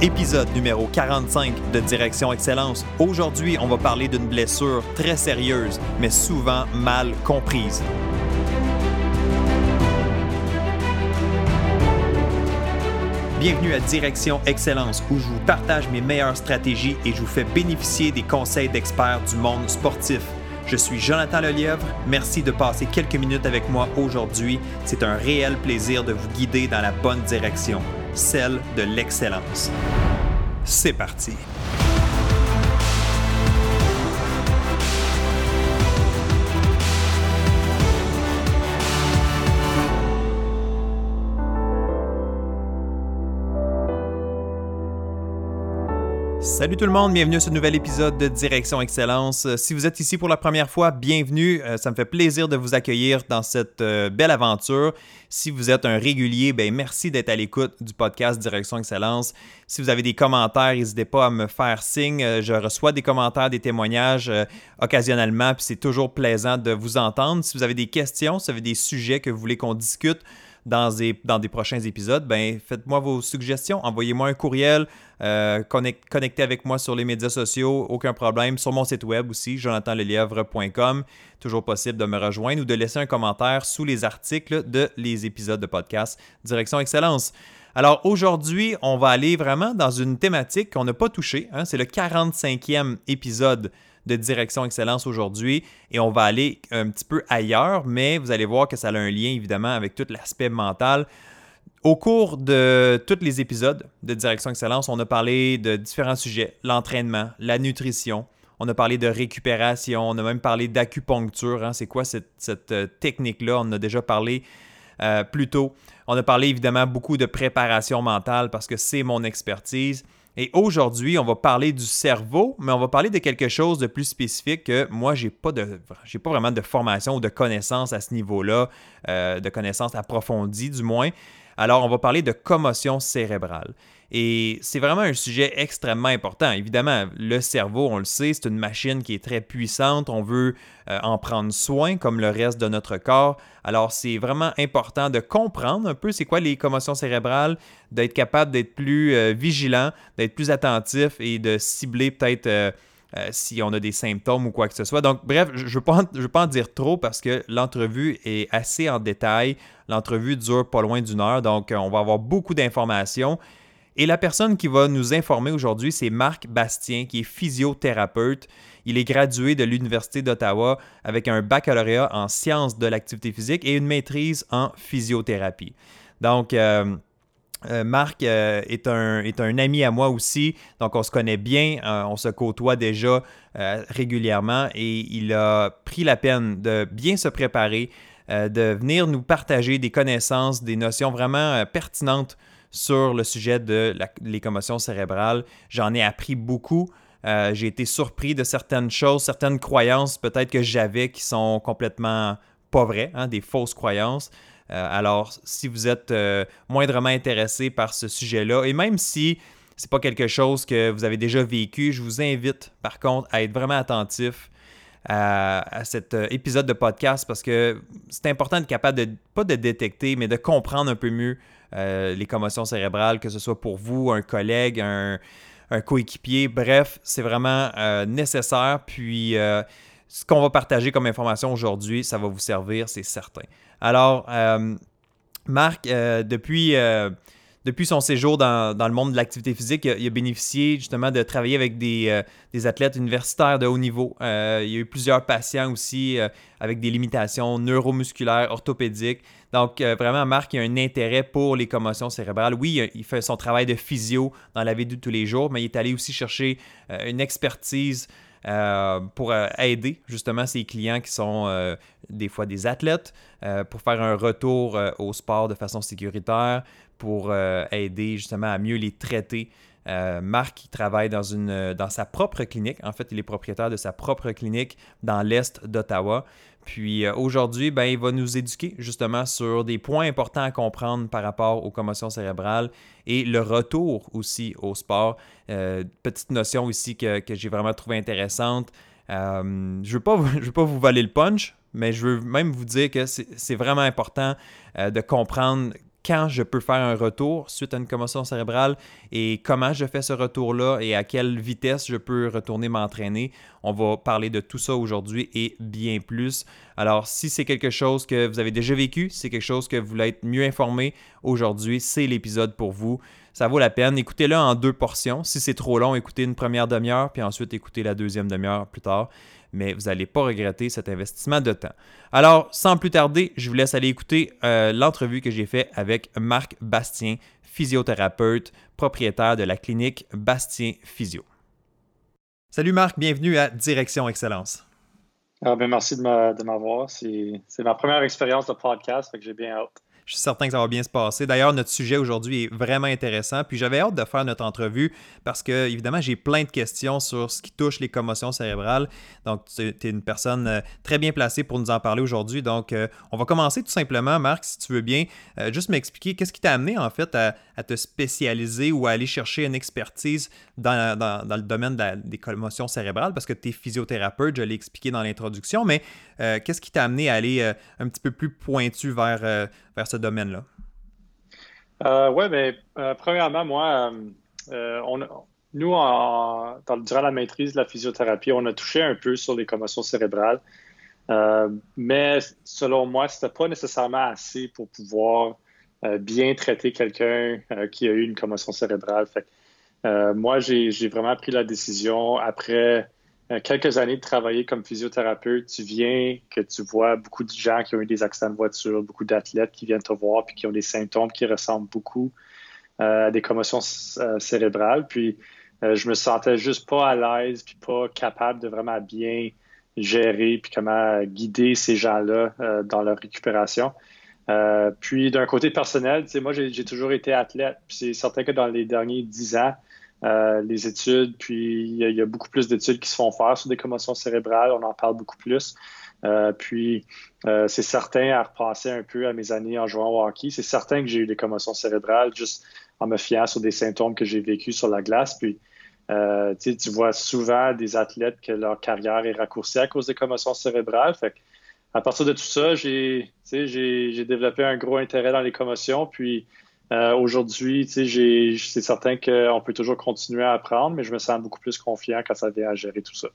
Épisode numéro 45 de Direction Excellence. Aujourd'hui, on va parler d'une blessure très sérieuse, mais souvent mal comprise. Bienvenue à Direction Excellence où je vous partage mes meilleures stratégies et je vous fais bénéficier des conseils d'experts du monde sportif. Je suis Jonathan Lelièvre. Merci de passer quelques minutes avec moi aujourd'hui. C'est un réel plaisir de vous guider dans la bonne direction, celle de l'excellence. C'est parti. Salut tout le monde, bienvenue à ce nouvel épisode de Direction Excellence. Euh, si vous êtes ici pour la première fois, bienvenue. Euh, ça me fait plaisir de vous accueillir dans cette euh, belle aventure. Si vous êtes un régulier, ben merci d'être à l'écoute du podcast Direction Excellence. Si vous avez des commentaires, n'hésitez pas à me faire signe. Je reçois des commentaires, des témoignages occasionnellement, puis c'est toujours plaisant de vous entendre. Si vous avez des questions, si vous avez des sujets que vous voulez qu'on discute, dans des, prochains épisodes, ben, faites-moi vos suggestions, envoyez-moi un courriel, euh, connectez avec moi sur les médias sociaux, aucun problème. Sur mon site web aussi, jonathanlelièvre.com, toujours possible de me rejoindre ou de laisser un commentaire sous les articles de les épisodes de podcast Direction Excellence. Alors aujourd'hui, on va aller vraiment dans une thématique qu'on n'a pas touchée. Hein. c'est le 45e épisode de Direction Excellence aujourd'hui et on va aller un petit peu ailleurs, mais vous allez voir que ça a un lien évidemment avec tout l'aspect mental. Au cours de tous les épisodes de Direction Excellence, on a parlé de différents sujets, l'entraînement, la nutrition, on a parlé de récupération, on a même parlé d'acupuncture. Hein. C'est quoi cette, euh, technique-là? On a déjà parlé euh, plus tôt. On a parlé évidemment beaucoup de préparation mentale parce que c'est mon expertise. Et aujourd'hui, on va parler du cerveau, mais on va parler de quelque chose de plus spécifique que moi, je n'ai pas, pas vraiment de formation ou de connaissances à ce niveau-là, euh, de connaissances approfondies du moins. Alors, on va parler de commotion cérébrale. Et c'est vraiment un sujet extrêmement important. Évidemment, le cerveau, on le sait, c'est une machine qui est très puissante. On veut euh, en prendre soin comme le reste de notre corps. Alors, c'est vraiment important de comprendre un peu c'est quoi les commotions cérébrales, d'être capable d'être plus euh, vigilant, d'être plus attentif et de cibler peut-être... Euh, si on a des symptômes ou quoi que ce soit. Donc, bref, je ne veux, veux, pas en dire trop parce que l'entrevue est assez en détail. L'entrevue dure pas loin d'une heure, donc on va avoir beaucoup d'informations. Et la personne qui va nous informer aujourd'hui, c'est Marc Bastien, qui est physiothérapeute. Il est gradué de l'Université d'Ottawa avec un baccalauréat en sciences de l'activité physique et une maîtrise en physiothérapie. Donc, euh, euh, Marc euh, est, un, ami à moi aussi, donc on se connaît bien, on se côtoie déjà régulièrement et il a pris la peine de bien se préparer, de venir nous partager des connaissances, des notions vraiment pertinentes sur le sujet de les commotions cérébrales. J'en ai appris beaucoup. Euh, j'ai été surpris de certaines choses, certaines croyances peut-être que j'avais qui sont complètement pas vraies, hein, des fausses croyances. Euh, alors, si vous êtes euh, moindrement intéressé par ce sujet-là, et même si c'est pas quelque chose que vous avez déjà vécu, je vous invite par contre à être vraiment attentif à, cet épisode de podcast parce que c'est important d'être capable de, pas de détecter, mais de comprendre un peu mieux euh, les commotions cérébrales, que ce soit pour vous, un collègue, un, coéquipier. Bref, c'est vraiment euh, nécessaire. Puis, euh, ce qu'on va partager comme information aujourd'hui, ça va vous servir, c'est certain. Alors, Marc, depuis depuis son séjour dans, le monde de l'activité physique, il a, bénéficié justement de travailler avec des, euh, athlètes universitaires de haut niveau. Euh, il y a eu plusieurs patients aussi euh, avec des limitations neuromusculaires, orthopédiques. Donc, vraiment, Marc a un intérêt pour les commotions cérébrales. Oui, il fait son travail de physio dans la vie de tous les jours, mais il est allé aussi chercher une expertise pour aider justement ses clients qui sont des fois des athlètes, pour faire un retour au sport de façon sécuritaire, pour euh, aider justement à mieux les traiter. Euh, Marc il travaille dans, une, dans sa propre clinique. En fait, il est propriétaire de sa propre clinique dans l'est d'Ottawa. Puis euh, aujourd'hui, ben, il va nous éduquer justement sur des points importants à comprendre par rapport aux commotions cérébrales et le retour aussi au sport. petite notion ici que, j'ai vraiment trouvé intéressante. je ne veux, pas, vous voler le punch, mais je veux même vous dire que c'est vraiment important de comprendre quand je peux faire un retour suite à une commotion cérébrale et comment je fais ce retour-là et à quelle vitesse je peux retourner m'entraîner. On va parler de tout ça aujourd'hui et bien plus. Alors, si c'est quelque chose que vous avez déjà vécu, si c'est quelque chose que vous voulez être mieux informé aujourd'hui, c'est l'épisode pour vous. Ça vaut la peine. Écoutez-le en deux portions. Si c'est trop long, écoutez une première demi-heure, puis ensuite écoutez la deuxième demi-heure plus tard mais vous n'allez pas regretter cet investissement de temps. Alors, sans plus tarder, je vous laisse aller écouter euh, l'entrevue que j'ai faite avec Marc Bastien, physiothérapeute, propriétaire de la clinique Bastien Physio. Salut Marc, bienvenue à Direction Excellence. Ah ben merci de m'avoir. C'est ma première expérience de podcast, que j'ai bien hâte. Je suis certain que ça va bien se passer. D'ailleurs, notre sujet aujourd'hui est vraiment intéressant. Puis j'avais hâte de faire notre entrevue parce que, évidemment, j'ai plein de questions sur ce qui touche les commotions cérébrales. Donc, tu es une personne euh, très bien placée pour nous en parler aujourd'hui. Donc, euh, on va commencer tout simplement, Marc, si tu veux bien, euh, juste m'expliquer qu'est-ce qui t'a amené, en fait, à, te spécialiser ou à aller chercher une expertise dans, le domaine des commotions cérébrales parce que tu es physiothérapeute, je l'ai expliqué dans l'introduction. Mais qu'est-ce qui t'a amené à aller un petit peu plus pointu vers, vers ce domaine-là? Euh, oui, mais euh, premièrement, moi, euh, nous, durant la maîtrise de la physiothérapie, on a touché un peu sur les commotions cérébrales. mais selon moi, ce n'était pas nécessairement assez pour pouvoir bien traiter quelqu'un qui a eu une commotion cérébrale. moi, j'ai vraiment pris la décision après quelques années de travailler comme physiothérapeute, tu viens que tu vois beaucoup de gens qui ont eu des accidents de voiture, beaucoup d'athlètes qui viennent te voir puis qui ont des symptômes qui ressemblent beaucoup euh, à des commotions euh, cérébrales. Puis je me sentais juste pas à l'aise puis pas capable de vraiment bien gérer puis comment guider ces gens-là dans leur récupération. puis d'un côté personnel, moi j'ai toujours été athlète. Puis c'est certain que dans les derniers dix ans, euh, les études, puis il y, a beaucoup plus d'études qui se font faire sur des commotions cérébrales, on en parle beaucoup plus. Euh, puis euh, c'est certain à repasser un peu à mes années en jouant au hockey, c'est certain que j'ai eu des commotions cérébrales juste en me fiant sur des symptômes que j'ai vécus sur la glace. Puis tu vois souvent des athlètes que leur carrière est raccourcie à cause des commotions cérébrales. À partir de tout ça, j'ai développé un gros intérêt dans les commotions. Puis euh, Aujourd'hui, c'est certain qu'on peut toujours continuer à apprendre, mais je me sens beaucoup plus confiant quand ça vient à gérer tout ça.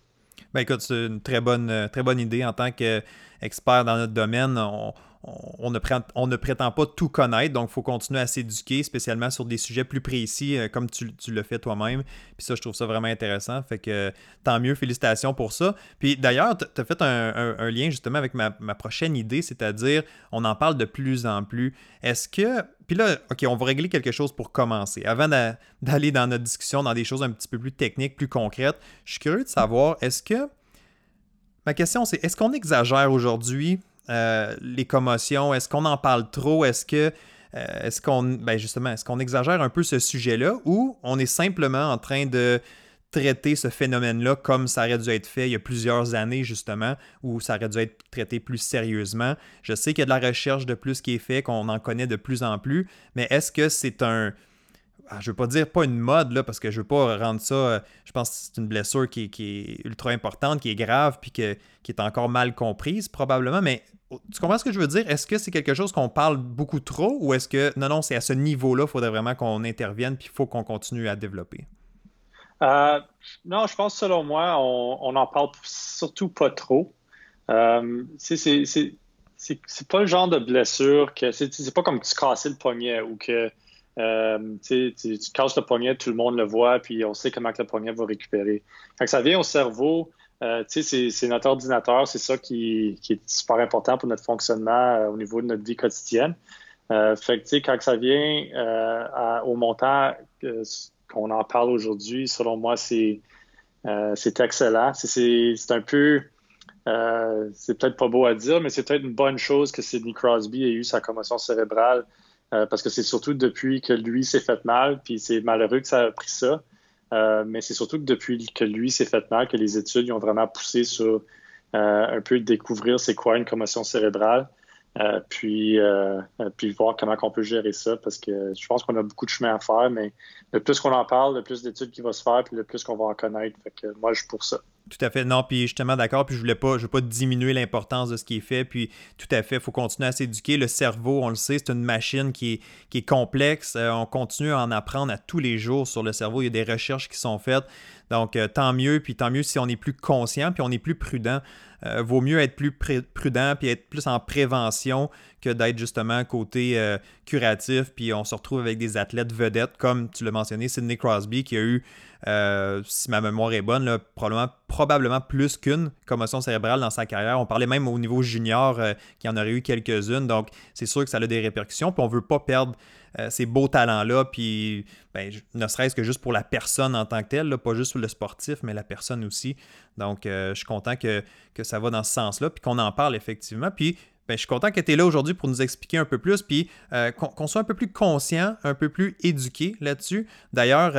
Ben écoute, c'est une très bonne, euh, très bonne idée en tant qu'expert dans notre domaine. On, on ne, prétend pas tout connaître, donc il faut continuer à s'éduquer, spécialement sur des sujets plus précis, euh, comme tu, tu, le fais toi-même. Puis ça, je trouve ça vraiment intéressant. Fait que tant mieux, félicitations pour ça. Puis d'ailleurs, tu as fait un, lien justement avec ma, prochaine idée, c'est-à-dire, on en parle de plus en plus. Est-ce que. Puis là, OK, on va régler quelque chose pour commencer. Avant d'aller dans notre discussion dans des choses un petit peu plus techniques, plus concrètes, je suis curieux de savoir, est-ce que. Ma question, c'est est-ce qu'on exagère aujourd'hui euh, les commotions? Est-ce qu'on en parle trop? Est-ce que euh, qu'on ben justement, est-ce qu'on exagère un peu ce sujet-là ou on est simplement en train de traiter ce phénomène-là comme ça aurait dû être fait il y a plusieurs années, justement, où ça aurait dû être traité plus sérieusement? Je sais qu'il y a de la recherche de plus qui est fait, qu'on en connaît de plus en plus, mais est-ce que c'est un, je veux pas dire pas une mode, là, parce que je veux pas rendre ça. Euh, je pense que c'est une blessure qui, est ultra importante, qui est grave, puis qui est encore mal comprise, probablement. Mais oh, tu comprends ce que je veux dire? Est-ce que c'est quelque chose qu'on parle beaucoup trop ou est-ce que non, non, c'est à ce niveau-là, il faudrait vraiment qu'on intervienne, puis il faut qu'on continue à développer? Euh, non, je pense selon moi, on n'en parle surtout pas trop. Euh, c'est pas le genre de blessure que c'est pas comme tu casses le poignet ou que euh, tu, tu casses le poignet, tout le monde le voit, puis on sait comment que le poignet va récupérer. Quand ça vient au cerveau, euh, c'est notre ordinateur, c'est ça qui, est super important pour notre fonctionnement euh, au niveau de notre vie quotidienne. fait que, quand ça vient au montant qu'on en parle aujourd'hui, selon moi, c'est excellent. C'est un peu, c'est peut-être pas beau à dire, mais c'est peut-être une bonne chose que Sidney Crosby ait eu sa commotion cérébrale euh, parce que c'est surtout depuis que lui s'est fait mal, puis c'est malheureux que ça a pris ça. Euh, mais c'est surtout que depuis que lui s'est fait mal, que les études ont vraiment poussé sur euh, un peu découvrir c'est quoi une commotion cérébrale, puis, puis voir comment on peut gérer ça, parce que je pense qu'on a beaucoup de chemin à faire, mais le plus qu'on en parle, le plus d'études qui vont se faire, puis le plus qu'on va en connaître. Fait que moi, je suis pour ça. Tout à fait. Non, puis justement d'accord, puis je voulais pas, je veux pas diminuer l'importance de ce qui est fait, puis tout à fait, il faut continuer à s'éduquer. Le cerveau, on le sait, c'est une machine qui est, qui est complexe. Euh, on continue à en apprendre à tous les jours sur le cerveau. Il y a des recherches qui sont faites. Donc, euh, tant mieux, puis tant mieux si on est plus conscient, puis on est plus prudent. Euh, vaut mieux être plus prudent, puis être plus en prévention que d'être justement côté euh, curatif. Puis on se retrouve avec des athlètes vedettes, comme tu l'as mentionné, Sidney Crosby, qui a eu, si ma mémoire est bonne, probablement, probablement plus qu'une commotion cérébrale dans sa carrière. On parlait même au niveau junior qu'il y en aurait eu quelques-unes. Donc, c'est sûr que ça a des répercussions. Puis on veut pas perdre euh, ces beaux talents-là, puis ben, ne serait-ce que juste pour la personne en tant que telle, pas juste le sportif, mais la personne aussi. Donc, euh, je suis content que, ça va dans ce sens-là, puis qu'on en parle effectivement. Puis, ben, je suis content que tu es là aujourd'hui pour nous expliquer un peu plus, puis euh, qu'on soit un peu plus conscient, un peu plus éduqué là-dessus. D'ailleurs,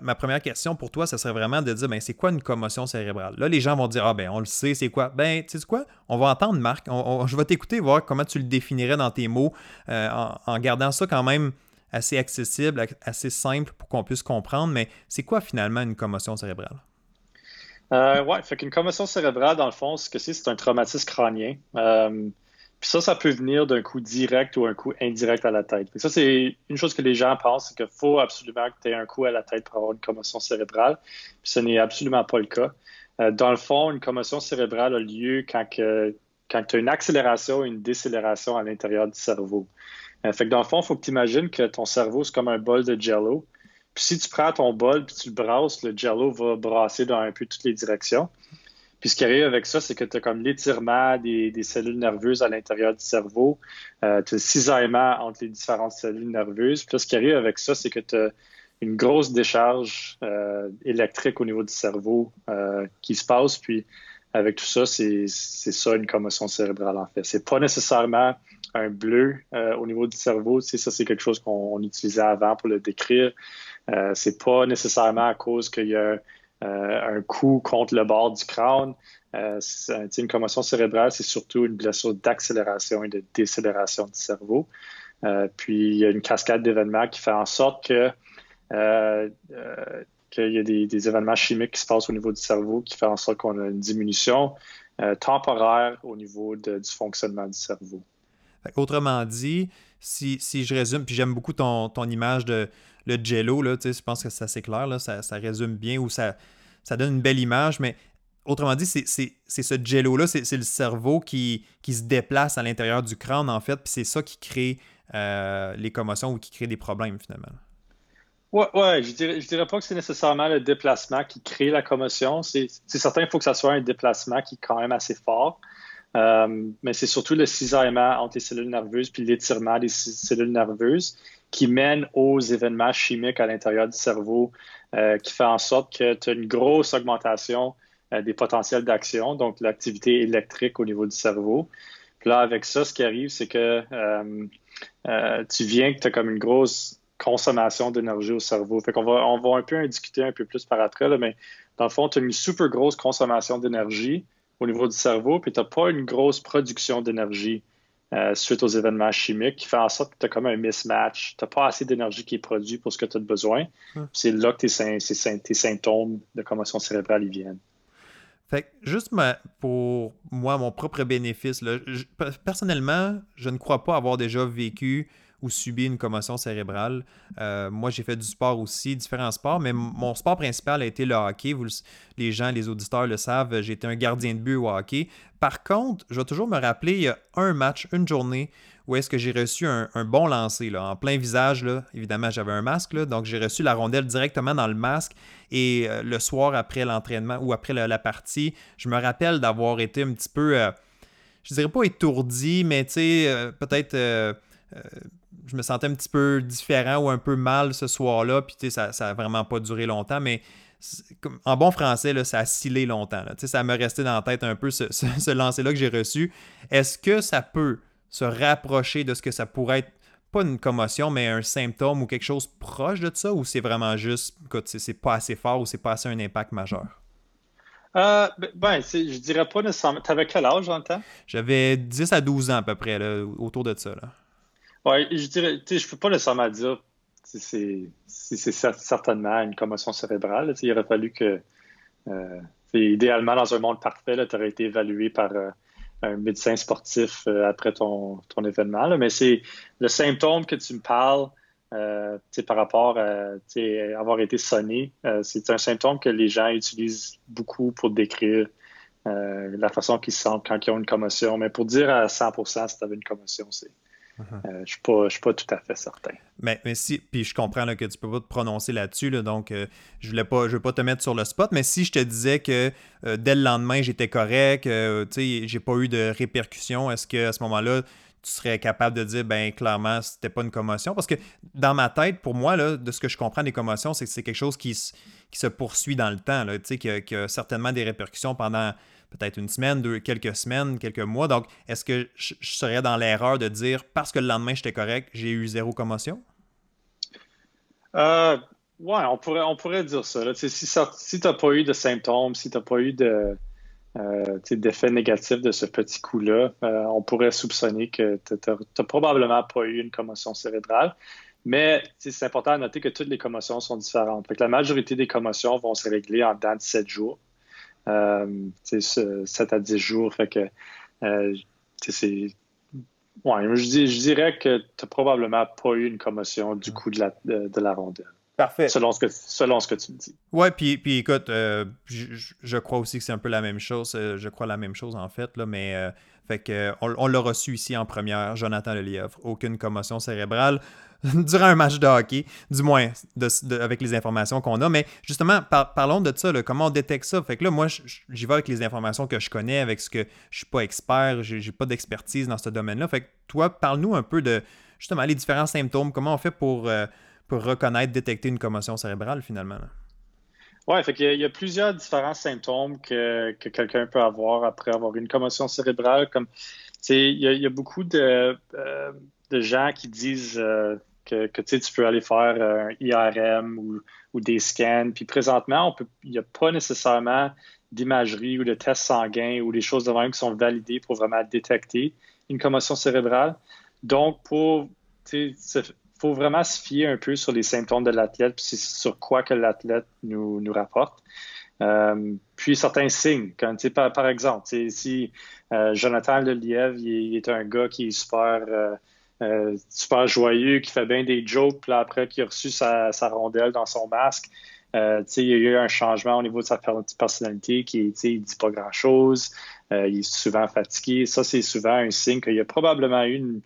ma, première question pour toi, ce serait vraiment de dire, ben, c'est quoi une commotion cérébrale? Là, les gens vont dire, ah ben, on le sait, c'est quoi? Ben, tu sais quoi? On va entendre Marc, je vais t'écouter, voir comment tu le définirais dans tes mots, en, gardant ça quand même assez accessible, assez simple pour qu'on puisse comprendre. Mais c'est quoi finalement une commotion cérébrale? Euh, ouais, fait qu'une commotion cérébrale, dans le fond, ce que c'est, c'est un traumatisme crânien. Puis ça, ça peut venir d'un coup direct ou un coup indirect à la tête. ça, c'est une chose que les gens pensent, c'est qu'il faut absolument que tu aies un coup à la tête pour avoir une commotion cérébrale. Puis ce n'est absolument pas le cas. Euh, dans le fond, une commotion cérébrale a lieu quand, quand tu as une accélération et une décélération à l'intérieur du cerveau. Euh, fait que dans le fond, il faut que tu imagines que ton cerveau, c'est comme un bol de jello. Puis si tu prends ton bol puis tu le brasses, le jello va brasser dans un peu toutes les directions. Puis ce qui arrive avec ça, c'est que tu as comme l'étirement des, cellules nerveuses à l'intérieur du cerveau. Euh, tu as le cisaillement entre les différentes cellules nerveuses. Puis ce qui arrive avec ça, c'est que tu as une grosse décharge euh, électrique au niveau du cerveau qui se passe. Puis avec tout ça, c'est ça une commotion cérébrale en fait. C'est pas nécessairement un bleu euh, au niveau du cerveau. Tu ça, c'est quelque chose qu'on utilisait avant pour le décrire. Euh, c'est pas nécessairement à cause qu'il y a euh, un coup contre le bord du crâne. Euh, une commotion cérébrale, c'est surtout une blessure d'accélération et de décélération du cerveau. puis il y a une cascade d'événements qui fait en sorte que qu'il y a des, événements chimiques qui se passent au niveau du cerveau qui fait en sorte qu'on a une diminution temporaire au niveau du fonctionnement du cerveau. Autrement dit, si, je résume, puis j'aime beaucoup ton, ton, image de le jello, là, je pense que c'est assez clair, là, ça, résume bien ou ça, ça donne une belle image, mais autrement dit, c'est ce jello-là, c'est le cerveau qui, qui se déplace à l'intérieur du crâne, en fait, puis c'est ça qui crée euh, les commotions ou qui crée des problèmes, finalement. Ouais, ouais, je dirais, je dirais pas que c'est nécessairement le déplacement qui crée la commotion. C'est certain, il faut que ça soit un déplacement qui est quand même assez fort. Euh, mais c'est surtout le cisaillement entre les cellules nerveuses puis l'étirement des cellules nerveuses qui mène aux événements chimiques à l'intérieur du cerveau euh, qui fait en sorte que tu as une grosse augmentation euh, des potentiels d'action, donc l'activité électrique au niveau du cerveau. Puis là, avec ça, ce qui arrive, c'est que tu viens que tu as comme une grosse consommation d'énergie au cerveau. Fait qu'on va, on va un peu en discuter un peu plus par après, mais dans le fond, tu as une super grosse consommation d'énergie au niveau du cerveau, puis tu n'as pas une grosse production d'énergie euh, suite aux événements chimiques qui fait en sorte que tu as comme un mismatch. Tu n'as pas assez d'énergie qui est produite pour ce que tu as besoin. Hmm. C'est là que tes, symptômes de commotion cérébrale viennent. Fait que juste pour moi, mon propre bénéfice, personnellement, je ne crois pas avoir déjà vécu ou subi une commotion cérébrale. Euh, moi, j'ai fait du sport aussi, différents sports, mais mon sport principal a été le hockey. Les gens, les auditeurs le savent, été un gardien de but au hockey. Par contre, je vais toujours me rappeler, il y a un match, une journée, où est-ce que j'ai reçu un, bon lancer, là, en plein visage. Là. Évidemment, j'avais un masque, là, donc j'ai reçu la rondelle directement dans le masque. Et euh, le soir, après l'entraînement ou après la, partie, je me rappelle d'avoir été un petit peu, euh, je dirais pas étourdi, mais tu sais, peut-être je me sentais un petit peu différent ou un peu mal ce soir-là. Puis ça n'a vraiment pas duré longtemps, mais en bon français, là, ça a scillé longtemps. Là. Ça me resté dans la tête un peu ce, ce, lancer-là que j'ai reçu. Est-ce que ça peut se rapprocher de ce que ça pourrait être, pas une commotion, mais un symptôme ou quelque chose proche de ça, ou c'est vraiment juste, écoute, c'est pas assez fort ou c'est pas assez un impact majeur? Euh, ben, je dirais pas nécessairement. T'avais quel âge en temps? J'avais 10 à 12 ans à peu près, là, autour de ça. Là. Oui, je dirais, je peux pas nécessairement dire si c'est certainement une commotion cérébrale. il aurait fallu que euh, idéalement, dans un monde parfait, tu aurais été évalué par un médecin sportif après ton, ton événement. Mais c'est le symptôme que tu me parles. Euh, par rapport à avoir été sonné, c'est un symptôme que les gens utilisent beaucoup pour décrire euh, la façon qu'ils se sentent quand ils ont une commotion. Mais pour dire à 100% si tu avais une commotion, c'est. Uh-huh. Euh, je ne suis, pas tout à fait certain. Mais, mais si, puis je comprends que tu ne peux pas te prononcer là-dessus, donc euh, je ne pas, je veux pas te mettre sur le spot, mais si je te disais que dès le lendemain, j'étais correct, tu sais, j'ai pas eu de répercussions, est-ce qu'à ce, moment-là, tu serais capable de dire, ben clairement, c'était pas une commotion? Parce que dans ma tête, pour moi, là, de ce que je comprends des commotions, c'est que c'est quelque chose qui, qui se poursuit dans le temps, là, qui, a, qui a certainement des répercussions pendant peut-être une semaine, deux, quelques semaines, quelques mois. Donc, est-ce que je, serais dans l'erreur de dire parce que le lendemain j'étais correct, j'ai eu zéro commotion? Euh, ouais, on pourrait, on pourrait dire ça. Si, tu n'as pas eu de symptômes, si tu n'as pas eu de, euh, d'effets négatifs de ce petit coup-là, euh, on pourrait soupçonner que tu n'as probablement pas eu une commotion cérébrale. Mais c'est important à noter que toutes les commotions sont différentes. la majorité des commotions vont se régler en dedans de 7 jours. Euh, 7 à 10 jours. Fait que euh, c'est. Ouais, je, dirais que tu n'as probablement pas eu une commotion du coup de la, de, la rondelle. Parfait. Selon ce que, selon ce que tu me dis. Ouais, puis, puis écoute, euh, je, crois aussi que c'est un peu la même chose. Euh, je crois la même chose en fait, là, mais fait que, on, l'a reçu ici en première, Jonathan Lelièvre. Aucune commotion cérébrale durant un match de hockey, du moins avec les informations qu'on a. Mais justement, parlons de ça, comment on détecte ça? Fait que là, moi, j'y vais avec les informations que je connais, avec ce que je suis pas expert, j'ai pas d'expertise dans ce domaine-là. Fait que toi, parle-nous un peu de justement les différents symptômes, comment on fait pour, euh, pour reconnaître, détecter une commotion cérébrale finalement. Oui, fait il y, a plusieurs différents symptômes que, quelqu'un peut avoir après avoir une commotion cérébrale. Comme, il y, a, il y a beaucoup de, euh, de gens qui disent euh, que, tu peux aller faire un IRM ou, des scans. Puis présentement, il n'y a pas nécessairement d'imagerie ou de tests sanguins ou des choses de même qui sont validées pour vraiment détecter une commotion cérébrale. Donc, pour faut vraiment se fier un peu sur les symptômes de l'athlète, puis sur quoi que l'athlète nous, rapporte. Euh, puis certains signes, par, exemple, si euh, Jonathan Lelièvre, il, est un gars qui est super, euh, super joyeux, qui fait bien des jokes, puis après qu'il a reçu sa, rondelle dans son masque, il y a eu un changement au niveau de sa personnalité qui ne dit pas grand-chose, il est souvent fatigué. Ça, c'est souvent un signe qu'il y a probablement eu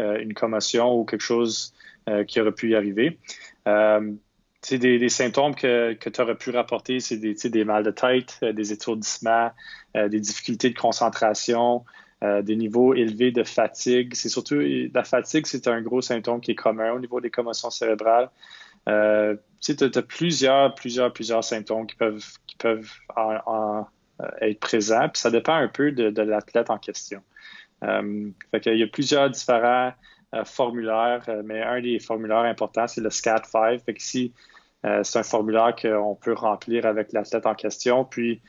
une, commotion ou quelque chose euh, qui aurait pu y arriver. Euh, des, des, symptômes que, tu aurais pu rapporter, c'est des, des mal de tête, euh, des étourdissements, des difficultés de concentration, des niveaux élevés de fatigue. C'est surtout la fatigue, c'est un gros symptôme qui est commun au niveau des commotions cérébrales. Euh, tu as, plusieurs, plusieurs, plusieurs symptômes qui peuvent, qui peuvent être présents, puis ça dépend un peu de, l'athlète en question. Euh, fait il y a plusieurs différents euh, formulaire, euh, mais un des formulaires importants, c'est le SCAT5. Fait ici, euh, c'est un formulaire qu'on peut remplir avec l'athlète en question. Puis,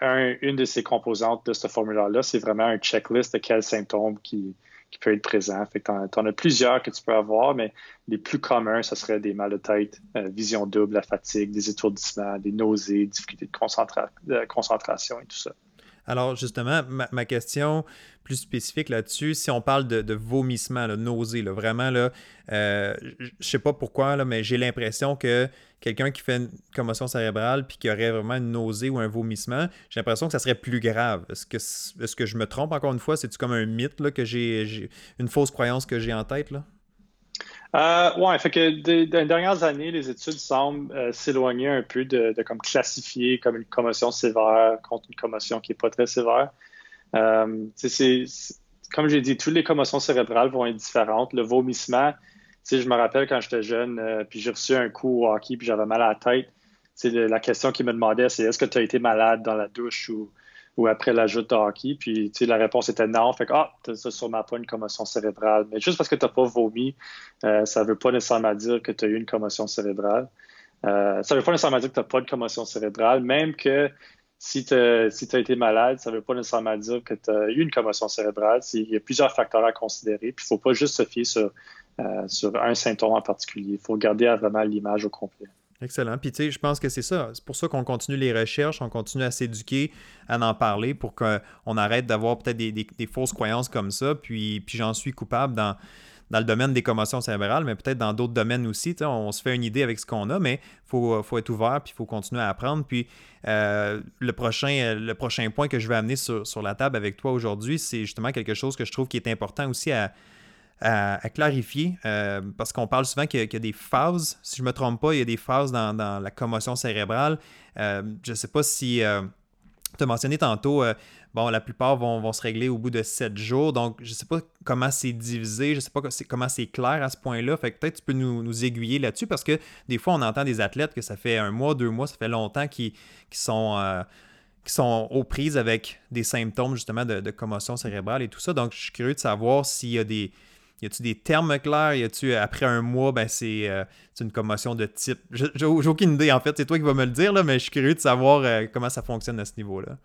une de ces composantes de ce formulaire-là, c'est vraiment un checklist de quels symptômes qui, qui peut être présent. Fait tu en, as plusieurs que tu peux avoir, mais les plus communs, ce serait des mal de tête, vision double, la fatigue, des étourdissements, des nausées, difficultés de concentration et tout ça. Alors, justement, ma, question plus spécifique là-dessus, si on parle de, vomissement, de nausée, là, vraiment, là, euh, je sais pas pourquoi, là, mais j'ai l'impression que quelqu'un qui fait une commotion cérébrale puis qui aurait vraiment une nausée ou un vomissement, j'ai l'impression que ça serait plus grave. Est-ce que, est-ce que je me trompe encore une fois? C'est-tu comme un mythe là, que j'ai, une fausse croyance que j'ai en tête? Là? Euh, oui, fait que les dernières années, les études semblent euh, s'éloigner un peu de, comme classifier comme une commotion sévère contre une commotion qui n'est pas très sévère. Euh, comme j'ai dit, toutes les commotions cérébrales vont être différentes. Le vomissement, je me rappelle quand j'étais jeune, euh, puis j'ai reçu un coup au hockey, puis j'avais mal à la tête. la question qui me demandait, c'est est-ce que tu as été malade dans la douche ou ou après l'ajout de hockey. Puis, tu sais, la réponse était non. Fait que, ah, t'as sûrement pas une commotion cérébrale. Mais juste parce que t'as pas vomi, euh, ça veut pas nécessairement dire que tu as eu une commotion cérébrale. Euh, ça veut pas nécessairement dire que tu pas de commotion cérébrale. Même que si tu as été malade, ça veut pas nécessairement dire que tu as eu une commotion cérébrale. Il y a plusieurs facteurs à considérer. Puis, il faut pas juste se fier sur, euh, un symptôme en particulier. Il faut regarder vraiment l'image au complet. Excellent. Puis tu sais, je pense que c'est ça. C'est pour ça qu'on continue les recherches, on continue à s'éduquer, à en parler pour qu'on arrête d'avoir peut-être des, fausses croyances comme ça. Puis, puis j'en suis coupable dans, dans le domaine des commotions cérébrales, mais peut-être dans d'autres domaines aussi. On se fait une idée avec ce qu'on a, mais il faut, faut, être ouvert, puis il faut continuer à apprendre. Puis euh, le, prochain, le prochain point que je vais amener sur, sur la table avec toi aujourd'hui, c'est justement quelque chose que je trouve qui est important aussi à, à, clarifier, euh, parce qu'on parle souvent qu'il y, a des phases, si je ne me trompe pas, il y a des phases dans, la commotion cérébrale. Euh, je ne sais pas si euh, tu as mentionné tantôt, bon, la plupart vont, se régler au bout de sept jours, donc je ne sais pas comment c'est divisé, je ne sais pas comment c'est clair à ce point-là, fait que peut-être tu peux nous, aiguiller là-dessus, parce que des fois, on entend des athlètes que ça fait un mois, deux mois, ça fait longtemps qu'ils sont qui sont aux prises avec des symptômes justement de, commotion cérébrale et tout ça. Donc, je suis curieux de savoir s'il y a des, y a-tu des termes clairs? Y a-tu, après un mois, ben euh, c'est une commotion de type? J'ai aucune idée, en fait. C'est toi qui vas me le dire, là, mais je suis curieux de savoir euh, comment ça fonctionne à ce niveau-là.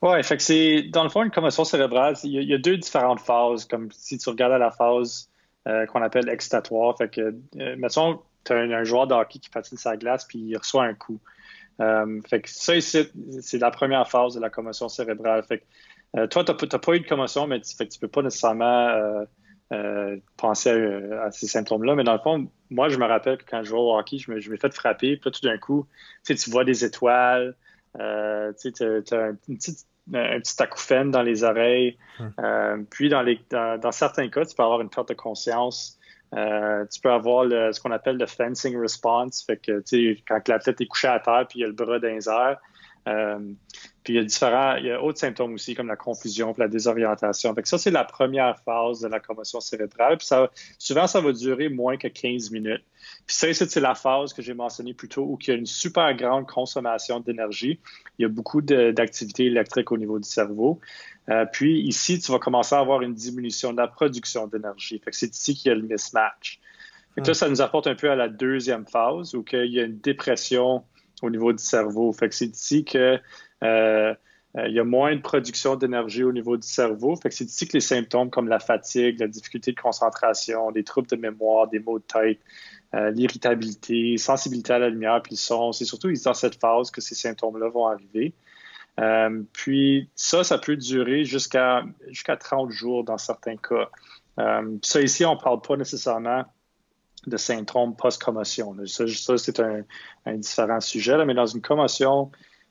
Oui, fait que c'est, dans le fond, une commotion cérébrale, il y, a deux différentes phases. Comme si tu regardais la phase euh, qu'on appelle excitatoire. Fait que, mettons, tu as un, joueur de hockey qui patine sa glace puis il reçoit un coup. fait que ça ici, c'est la première phase de la commotion cérébrale. Fait que, toi, tu n'as pas eu de commotion, mais tu ne peux pas nécessairement euh, penser à, ces symptômes-là. Mais dans le fond, moi, je me rappelle que quand je jouais au hockey, je m'ai fait frapper. Puis là, tout d'un coup, tu vois des étoiles, euh, tu as, un petit acouphène dans les oreilles. Euh, puis, dans, les, dans, certains cas, tu peux avoir une perte de conscience. tu peux avoir ce qu'on appelle le fencing response. Fait que, quand l'athlète est couché à terre puis il a le bras dans les airs, euh, puis il y a différents, il y a autres symptômes aussi, comme la confusion, la désorientation. Fait ça, c'est la première phase de la commotion cérébrale. Puis ça, souvent, ça va durer moins que 15 minutes. Puis ça, c'est la phase que j'ai mentionnée plus tôt, où il y a une super grande consommation d'énergie. Il y a beaucoup d'activité électrique au niveau du cerveau. Euh, puis ici, tu vas commencer à avoir une diminution de la production d'énergie. Fait que c'est ici qu'il y a le mismatch. Fait que là, ça nous apporte un peu à la deuxième phase, où il y a une dépression au niveau du cerveau. Fait que c'est ici que euh, euh, il y a moins de production d'énergie au niveau du cerveau. Fait que c'est ici que les symptômes comme la fatigue, la difficulté de concentration, des troubles de mémoire, des maux de tête, euh, l'irritabilité, sensibilité à la lumière puis le son, c'est surtout dans cette phase que ces symptômes-là vont arriver. puis ça, ça peut durer jusqu'à jusqu'à 30 jours dans certains cas. ça ici, on ne parle pas nécessairement de syndrome post-commotion. Ça, c'est un, différent sujet, mais dans une commotion,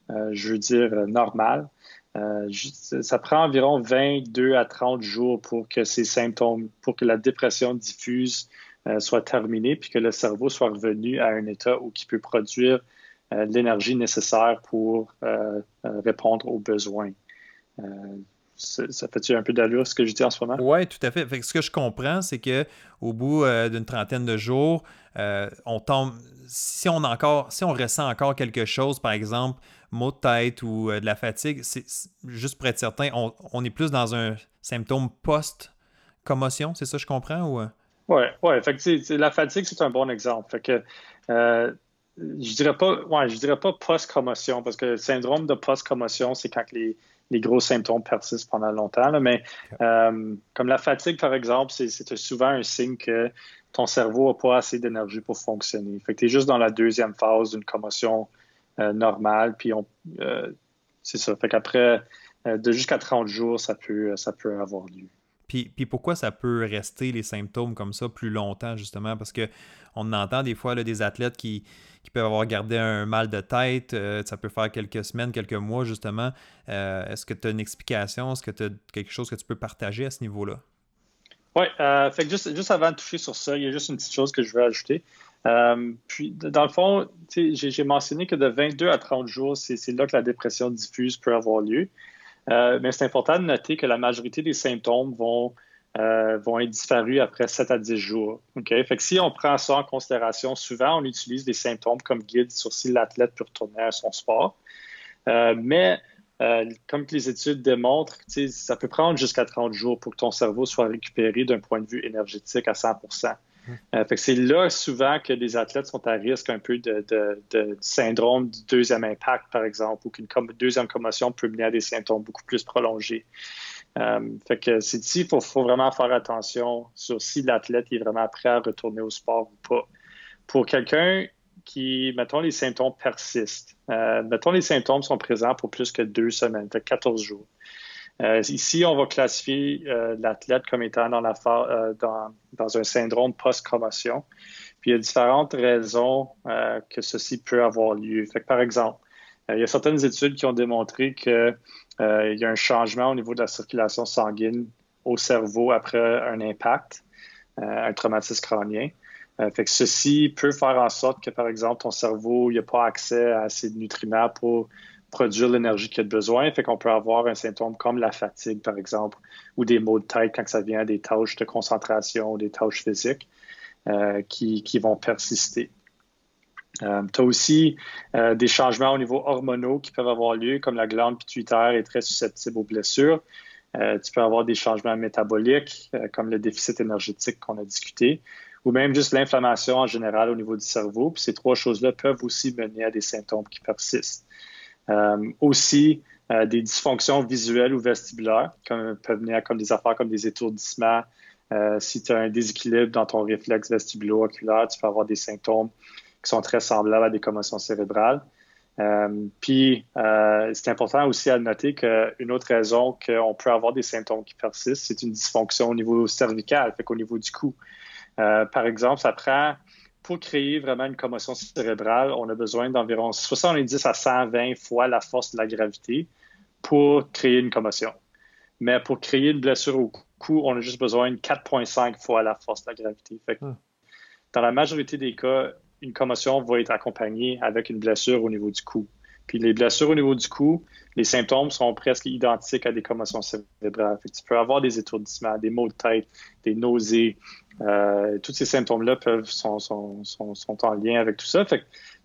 euh, je veux dire, euh, normale, euh, ça prend environ 22 à 30 jours pour que ces symptômes, pour que la dépression diffuse soit terminée, puis que le cerveau soit revenu à un état où il peut produire l'énergie nécessaire pour répondre aux besoins ça fait-tu un peu d'allure ce que je dis en ce moment? Oui, tout à fait. Ce que je comprends, c'est qu'au bout euh, d'une trentaine de jours, euh, on tombe. Si on, encore, si on ressent encore quelque chose, par exemple, maux de tête ou euh, de la fatigue, c'est juste pour être certain, on, est plus dans un symptôme post-commotion, c'est ça je comprends? Ou... Oui, ouais, la fatigue, c'est un bon exemple. Fait que je dirais pas, ouais, je dirais pas post-commotion, parce que le syndrome de post-commotion, c'est quand les, les gros symptômes persistent pendant longtemps. mais euh, comme la fatigue, par exemple, c'est souvent un signe que ton cerveau n'a pas assez d'énergie pour fonctionner. Fait que tu es juste dans la deuxième phase d'une commotion euh, normale, puis on euh, c'est ça. Fait qu'après, de jusqu'à 30 jours, ça peut, ça peut avoir lieu. Puis, pourquoi ça peut rester les symptômes comme ça plus longtemps, justement? Parce qu'on entend des fois des athlètes qui, qui peuvent avoir gardé un mal de tête. Euh, ça peut faire quelques semaines, quelques mois, justement. Euh, est-ce que tu as une explication? Est-ce que tu as quelque chose que tu peux partager à ce niveau-là? Oui, euh, fait que juste, juste, avant de toucher sur ça, il y a juste une petite chose que je veux ajouter. puis, dans le fond, j'ai mentionné que de 22 à 30 jours, c'est là que la dépression diffuse peut avoir lieu. Mais c'est important de noter que la majorité des symptômes vont euh, vont être disparus après 7 à 10 jours. Si on prend ça en considération, souvent on utilise des symptômes comme guide sur si l'athlète peut retourner à son sport. Euh, mais euh, comme les études démontrent, ça peut prendre jusqu'à 30 jours pour que ton cerveau soit récupéré d'un point de vue énergétique à 100 que c'est là souvent que les athlètes sont à risque un peu de, de syndrome du deuxième impact, par exemple, ou qu'une deuxième commotion peut mener à des symptômes beaucoup plus prolongés. Euh, c'est ici, il faut, vraiment faire attention sur si l'athlète est vraiment prêt à retourner au sport ou pas. Pour quelqu'un qui, mettons, les symptômes persistent. Euh, mettons, les symptômes sont présents pour plus que deux semaines, 14 jours. Euh, ici, on va classifier euh, l'athlète comme étant dans, la, dans, un syndrome post-commotion. Puis il y a différentes raisons que ceci peut avoir lieu. Fait par exemple, il y a certaines études qui ont démontré qu'il y a un changement au niveau de la circulation sanguine au cerveau après un impact, un traumatisme crânien. Euh, fait que ceci peut faire en sorte que, par exemple, ton cerveau n'a pas accès à assez de nutriments pour produire l'énergie qu'il a besoin. Fait qu'on peut avoir un symptôme comme la fatigue, par exemple, ou des maux de tête quand ça vient des tâches de concentration, des tâches physiques euh, qui, vont persister. Euh, tu as aussi des changements au niveau hormonaux qui peuvent avoir lieu, comme la glande pituitaire est très susceptible aux blessures. tu peux avoir des changements métaboliques, comme le déficit énergétique qu'on a discuté ou même juste l'inflammation en général au niveau du cerveau. Puis ces trois choses-là peuvent aussi mener à des symptômes qui persistent. Euh, aussi, euh, des dysfonctions visuelles ou vestibulaires comme, peuvent venir comme des affaires comme des étourdissements. Euh, si tu as un déséquilibre dans ton réflexe vestibulo-oculaire, tu peux avoir des symptômes qui sont très semblables à des commotions cérébrales. puis, c'est important aussi à noter qu'une autre raison qu'on peut avoir des symptômes qui persistent, c'est une dysfonction au niveau cervical, fait qu'au niveau du cou. Euh, par exemple, ça prend, pour créer vraiment une commotion cérébrale, on a besoin d'environ 70 à 120 fois la force de la gravité pour créer une commotion. Mais pour créer une blessure au cou, on a juste besoin de 4,5 fois la force de la gravité. Hmm. Dans la majorité des cas, une commotion va être accompagnée avec une blessure au niveau du cou. Puis les blessures au niveau du cou, les symptômes sont presque identiques à des commotions cérébrales. tu peux avoir des étourdissements, des maux de tête, des nausées. Euh, tous ces symptômes-là peuvent sont, sont, sont, en lien avec tout ça.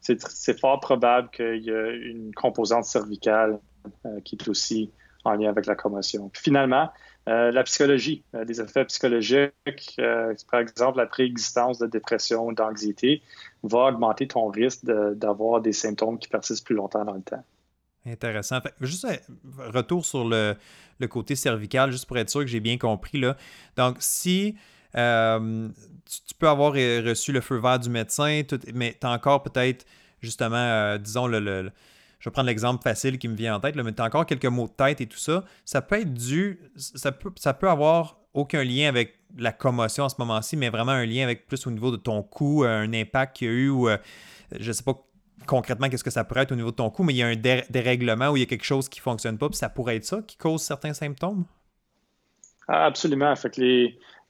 c'est fort probable qu'il y ait une composante cervicale euh, qui est aussi en lien avec la commotion. Puis finalement, euh, la psychologie, des effets psychologiques, par exemple la préexistence de dépression, d'anxiété, va augmenter ton risque d'avoir des symptômes qui persistent plus longtemps dans le temps. Intéressant. juste un retour sur le, côté cervical, juste pour être sûr que j'ai bien compris. Là. Donc, si euh, tu, peux avoir reçu le feu vert du médecin, mais tu as encore peut-être, justement, euh, disons, le, je vais prendre l'exemple facile qui me vient en tête, mais tu as encore quelques mots de tête et tout ça, ça peut être dû, ça peut, avoir aucun lien avec la commotion à ce moment-ci, mais vraiment un lien avec plus au niveau de ton cou, un impact qu'il y a eu ou, euh, je ne sais pas concrètement qu'est-ce que ça pourrait être au niveau de ton cou, mais il y a un dérèglement où il y a quelque chose qui ne fonctionne pas, puis ça pourrait être ça qui cause certains symptômes? Ah, absolument. Fait que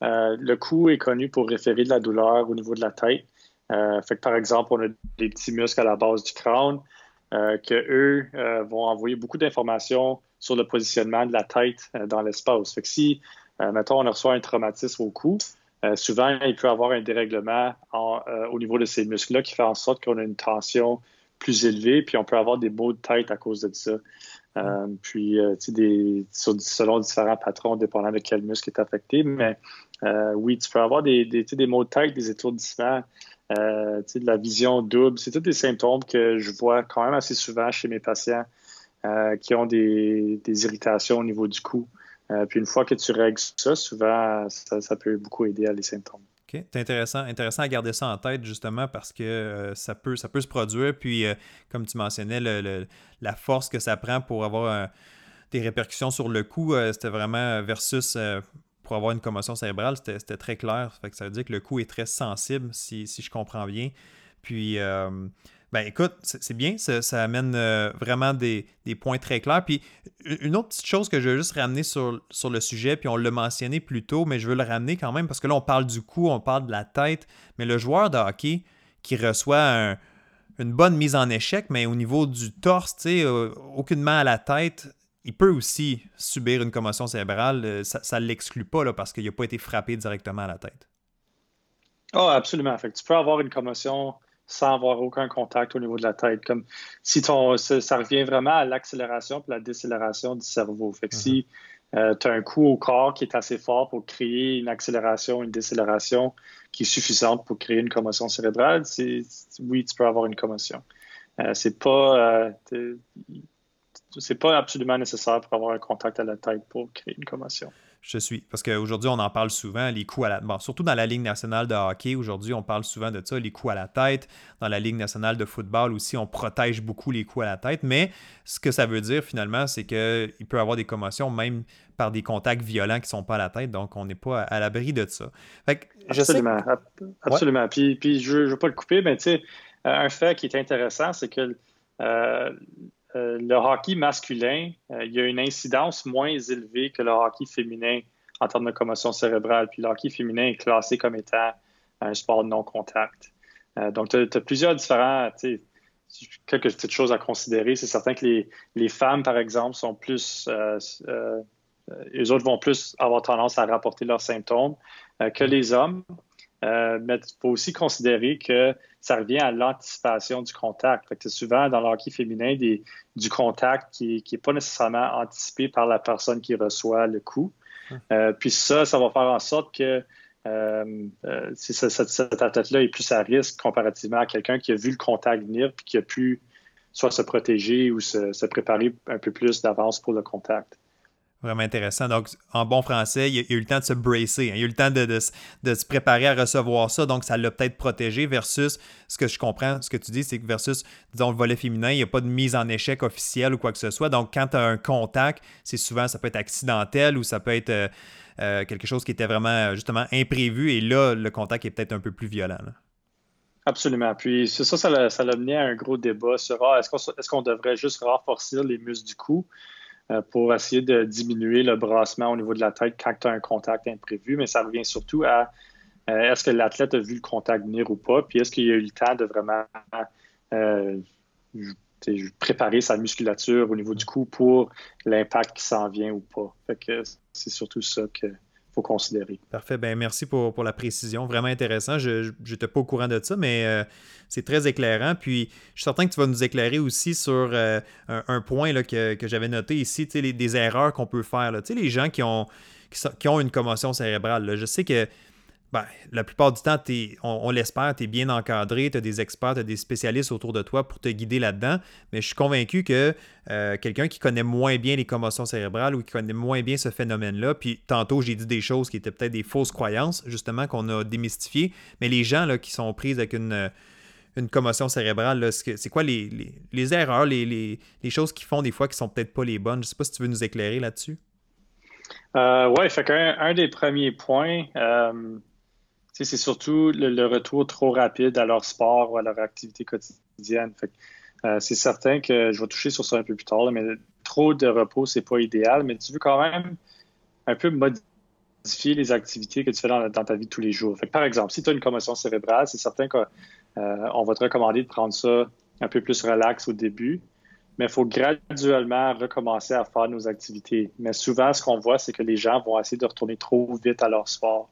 euh, le cou est connu pour référer de la douleur au niveau de la tête. Euh, fait que par exemple, on a des petits muscles à la base du crâne euh, que eux vont envoyer beaucoup d'informations sur le positionnement de la tête dans l'espace. Si, mettons, on reçoit un traumatisme au cou, euh, souvent, il peut y avoir un dérèglement euh, au niveau de ces muscles-là qui fait en sorte qu'on a une tension plus élevée, puis on peut avoir des maux de tête à cause de ça. Euh, puis, selon différents patrons, dépendant de quel muscle est affecté. Mais oui, tu peux avoir des, des maux de tête, des étourdissements, de la vision double. C'est tous des symptômes que je vois quand même assez souvent chez mes patients qui ont des, irritations au niveau du cou. Euh, puis une fois que tu règles ça, souvent, ça, peut beaucoup aider à les symptômes. OK. C'est intéressant, intéressant à garder ça en tête justement parce que euh, ça, peut, ça peut se produire. Puis, euh, comme tu mentionnais, la force que ça prend pour avoir des répercussions sur le cou, c'était vraiment versus pour avoir une commotion cérébrale, c'était très clair. Fait que ça veut dire que le cou est très sensible, si, si je comprends bien. Puis, ben écoute, c'est bien, ça, amène euh, vraiment des, points très clairs. Puis une autre petite chose que je veux juste ramener sur, sur le sujet, puis on l'a mentionné plus tôt, mais je veux le ramener quand même parce que là, on parle du cou, on parle de la tête, mais le joueur de hockey qui reçoit une bonne mise en échec, mais au niveau du torse, tu sais, euh, aucunement à la tête, il peut aussi subir une commotion cérébrale. Euh, ça ne l'exclut pas là, parce qu'il n'a pas été frappé directement à la tête. Oh, absolument. Fait tu peux avoir une commotion sans avoir aucun contact au niveau de la tête. Comme si ton, ça, revient vraiment à l'accélération et la décélération du cerveau. Fait que si mhm. euh, tu as un coup au corps qui est assez fort pour créer une accélération, une décélération qui est suffisante pour créer une commotion cérébrale, oui, tu peux avoir une commotion. Euh, c'est pas euh, c'est pas absolument nécessaire pour avoir un contact à la tête pour créer une commotion. Je suis. Parce qu'aujourd'hui, on en parle souvent, les coups à la. Bon, surtout dans la Ligue nationale de hockey, aujourd'hui, on parle souvent de ça, les coups à la tête. Dans la Ligue nationale de football aussi, on protège beaucoup les coups à la tête. Mais ce que ça veut dire finalement, c'est qu'il peut y avoir des commotions même par des contacts violents qui ne sont pas à la tête. Donc, on n'est pas à, l'abri de ça. absolument. Absolument. Puis, puis, je ne veux pas le couper, mais tu sais, un fait qui est intéressant, c'est que euh, euh, le hockey masculin, euh, il y a une incidence moins élevée que le hockey féminin en termes de commotion cérébrale. Puis le hockey féminin est classé comme étant un sport non contact. Euh, donc, tu as, plusieurs différents, quelques petites choses à considérer. C'est certain que les, femmes, par exemple, sont plus, eux autres vont plus avoir tendance à rapporter leurs symptômes que les hommes. Euh, mais il faut aussi considérer que ça revient à l'anticipation du contact. Fait souvent dans le hockey féminin du contact qui n'est pas nécessairement anticipé par la personne qui reçoit le coup. Hum. Euh, puis ça, ça va faire en sorte que euh, cette, athlète-là est plus à risque comparativement à quelqu'un qui a vu le contact venir puis qui a pu soit se protéger ou se préparer un peu plus d'avance pour le contact. Vraiment intéressant. Donc, en bon français, il a, a eu le temps de se bracer. Hein. Il a eu le temps de, se préparer à recevoir ça. Donc, ça l'a peut-être protégé versus ce que je comprends, ce que tu dis, c'est que versus, disons, le volet féminin, il n'y a pas de mise en échec officielle ou quoi que ce soit. Donc, quand tu as un contact, c'est souvent, ça peut être accidentel ou ça peut être euh, euh, quelque chose qui était vraiment, justement, imprévu. Et là, le contact est peut-être un peu plus violent. Absolument. Puis ça, ça l'a mené à un gros débat sur ah, est-ce qu'on devrait juste renforcer les muscles du cou? Pour essayer de diminuer le brassement au niveau de la tête quand tu as un contact imprévu, mais ça revient surtout à euh, est-ce que l'athlète a vu le contact venir ou pas, puis est-ce qu'il a eu le temps de vraiment euh, préparer sa musculature au niveau du cou pour l'impact qui s'en vient ou pas. Fait que c'est surtout ça que considérer. Parfait. Ben, merci pour, la précision. Vraiment intéressant. Je n'étais pas au courant de ça, mais euh, c'est très éclairant. Puis, je suis certain que tu vas nous éclairer aussi sur euh, un, point là, que, j'avais noté ici, les, des erreurs qu'on peut faire. Là. Les gens qui ont, qui, ont une commotion cérébrale. Je sais que ben, la plupart du temps, on, l'espère, tu es bien encadré, tu as des experts, tu as des spécialistes autour de toi pour te guider là-dedans. Mais je suis convaincu que euh, quelqu'un qui connaît moins bien les commotions cérébrales ou qui connaît moins bien ce phénomène-là, puis tantôt j'ai dit des choses qui étaient peut-être des fausses croyances, justement, qu'on a démystifiées, mais les gens là, qui sont pris avec une, une commotion cérébrale, c'est quoi les, erreurs, les, choses qui font des fois qui sont peut-être pas les bonnes? Je sais pas si tu veux nous éclairer là-dessus. Euh, oui, fait qu'un un des premiers points, euh, c'est surtout le, retour trop rapide à leur sport ou à leur activité quotidienne. Euh, c'est certain que je vais toucher sur ça un peu plus tard, mais trop de repos, c'est pas idéal, mais tu veux quand même un peu modifier les activités que tu fais dans, ta vie tous les jours. par exemple, si tu as une commotion cérébrale, c'est certain qu'on euh, va te recommander de prendre ça un peu plus relax au début, mais il faut graduellement recommencer à faire nos activités. Mais souvent, ce qu'on voit, c'est que les gens vont essayer de retourner trop vite à leur sport.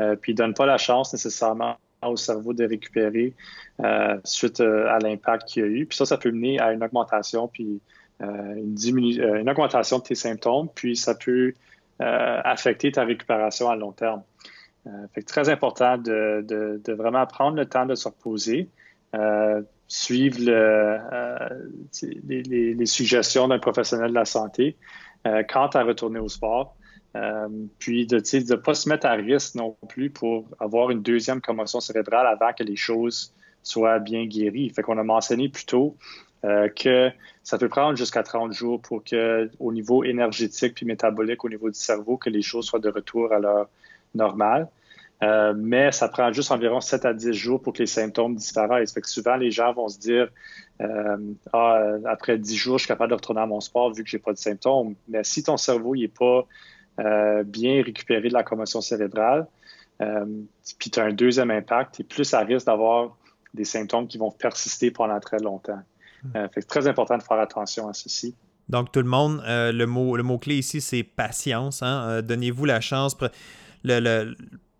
Euh, puis ils ne donnent pas la chance nécessairement au cerveau de récupérer euh, suite euh, à l'impact qu'il y a eu. Puis ça, ça peut mener à une augmentation, puis une, une augmentation de tes symptômes, puis ça peut affecter ta récupération à long terme. fait que très important de, de, vraiment prendre le temps de se reposer, suivre le, les, les, suggestions d'un professionnel de la santé quant à retourner au sport. Euh, puis de ne pas se mettre à risque non plus pour avoir une deuxième commotion cérébrale avant que les choses soient bien guéries. Fait qu'on a mentionné plus tôt euh, que ça peut prendre jusqu'à 30 jours pour que, au niveau énergétique puis métabolique, au niveau du cerveau, que les choses soient de retour à leur normal. Euh, mais ça prend juste environ 7 à 10 jours pour que les symptômes disparaissent. Fait que souvent, les gens vont se dire ah, après 10 jours, je suis capable de retourner à mon sport vu que j'ai pas de symptômes. Mais si ton cerveau n'est pas euh, bien récupérer de la commotion cérébrale. Euh, puis tu as un deuxième impact, tu es plus à risque d'avoir des symptômes qui vont persister pendant très longtemps. Hmm. Euh, fait très important de faire attention à ceci. Donc, tout le monde, le mot-clé le mot ici, c'est patience. Hein. Donnez-vous la chance. Le, le,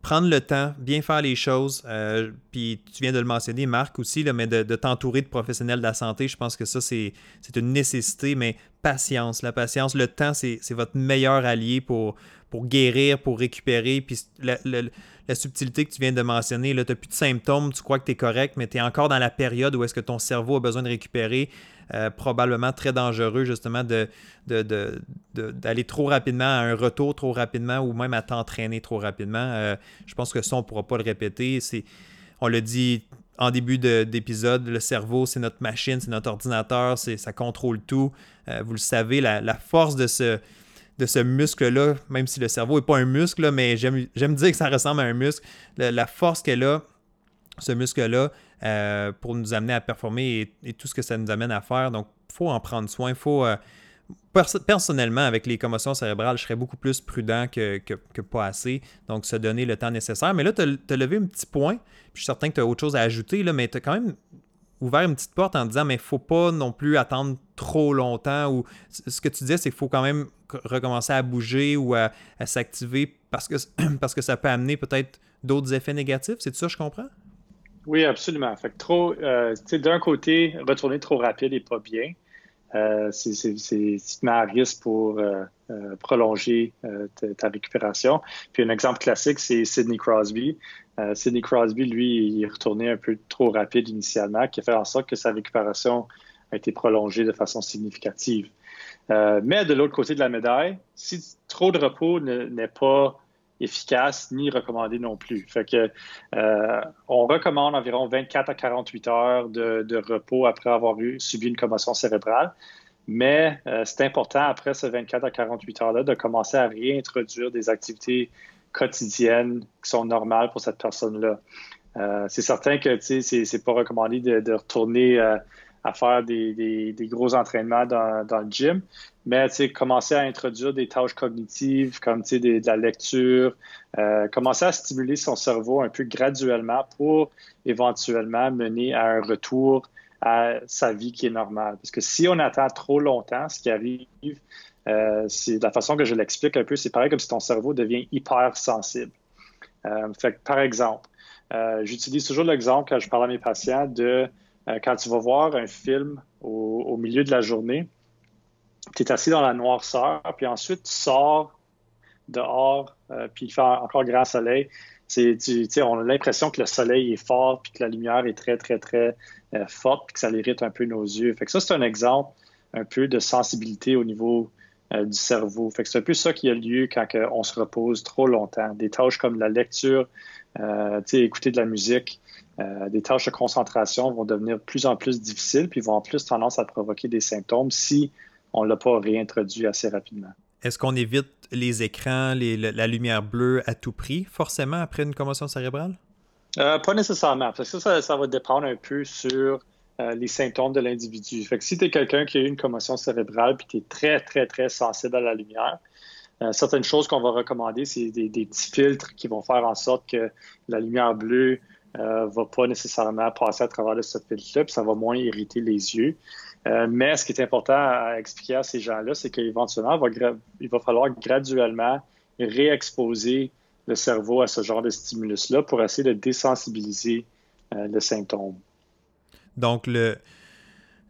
prendre le temps, bien faire les choses. Euh, puis tu viens de le mentionner, Marc aussi, là, mais de, t'entourer de professionnels de la santé, je pense que ça, c'est une nécessité. Mais patience. La patience, le temps, c'est votre meilleur allié pour, pour guérir, pour récupérer. Puis la, subtilité que tu viens de mentionner, tu n'as plus de symptômes, tu crois que tu es correct, mais tu es encore dans la période où est-ce que ton cerveau a besoin de récupérer. Euh, probablement très dangereux justement de, d'aller trop rapidement à un retour trop rapidement ou même à t'entraîner trop rapidement. Euh, je pense que ça, on ne pourra pas le répéter. On l'a dit en début d'épisode, le cerveau, c'est notre machine, c'est notre ordinateur, ça contrôle tout. Euh, vous le savez, la, force de ce, de ce muscle-là, même si le cerveau n'est pas un muscle, mais j'aime, dire que ça ressemble à un muscle, la, force qu'elle a, ce muscle-là, euh, pour nous amener à performer et, tout ce que ça nous amène à faire. Donc, il faut en prendre soin. faut. Euh, personnellement, avec les commotions cérébrales, je serais beaucoup plus prudent que, pas assez. Donc, se donner le temps nécessaire. Mais là, tu as, levé un petit point. je suis certain que tu as autre chose à ajouter, là, mais tu as quand même ouvert une petite porte en disant mais il faut pas non plus attendre trop longtemps ou ce que tu disais c'est qu'il faut quand même recommencer à bouger ou à, s'activer parce que parce que ça peut amener peut-être d'autres effets négatifs c'est ça je comprends? Oui, absolument. Fait trop, euh, d'un côté, retourner trop rapide n'est pas bien. Euh, c'est, tu à risque pour euh, euh, prolonger ta, récupération. Puis un exemple classique, c'est Sidney Crosby. Sidney Crosby, lui, il est retourné un peu trop rapide initialement, qui a fait en sorte que sa récupération a été prolongée de façon significative. mais de l'autre côté de la médaille, si trop de repos n'est pas efficace ni recommandé non plus. Fait euh, on recommande environ 24 à 48 heures de, repos après avoir subi une commotion cérébrale. Mais euh, c'est important après ces 24 à 48 heures-là de commencer à réintroduire des activités quotidiennes qui sont normales pour cette personne-là. Euh, c'est certain que c'est, pas recommandé de, retourner à faire des, gros entraînements dans, le gym, mais commencer à introduire des tâches cognitives comme de la lecture, euh, commencer à stimuler son cerveau un peu graduellement pour éventuellement mener à un retour à sa vie qui est normale. Parce que si on attend trop longtemps, ce qui arrive, euh, c'est la façon que je l'explique un peu, c'est pareil comme si ton cerveau devient hyper sensible. Euh, fait par exemple, j'utilise toujours l'exemple quand je parle à mes patients de euh, quand tu vas voir un film au, milieu de la journée, tu es assis dans la noirceur, puis ensuite tu sors dehors, euh, puis il fait encore grand soleil. Tu, on a l'impression que le soleil est fort, puis que la lumière est très, très, très euh, forte, puis que ça l'irrite un peu nos yeux. Fait que ça, c'est un exemple un peu de sensibilité au niveau du cerveau. Fait que c'est un peu ça qui a lieu quand on se repose trop longtemps. Des tâches comme la lecture, écouter de la musique, euh, des tâches de concentration vont devenir de plus en plus difficiles, puis vont en plus tendance à provoquer des symptômes si on ne l'a pas réintroduit assez rapidement. Est-ce qu'on évite les écrans, la lumière bleue à tout prix, forcément, après une commotion cérébrale? Euh, pas nécessairement, parce que ça, ça, va dépendre un peu sur euh, les symptômes de l'individu. Fait que si tu es quelqu'un qui a eu une commotion cérébrale puis tu es très, très, très sensible à la lumière, certaines choses qu'on va recommander, c'est des, petits filtres qui vont faire en sorte que la lumière bleue ne euh, va pas nécessairement passer à travers de ce filtre-là, puis ça va moins irriter les yeux. Euh, mais ce qui est important à expliquer à ces gens-là, c'est qu'éventuellement, il va falloir graduellement réexposer le cerveau à ce genre de stimulus-là pour essayer de désensibiliser euh, le symptôme. Donc, le,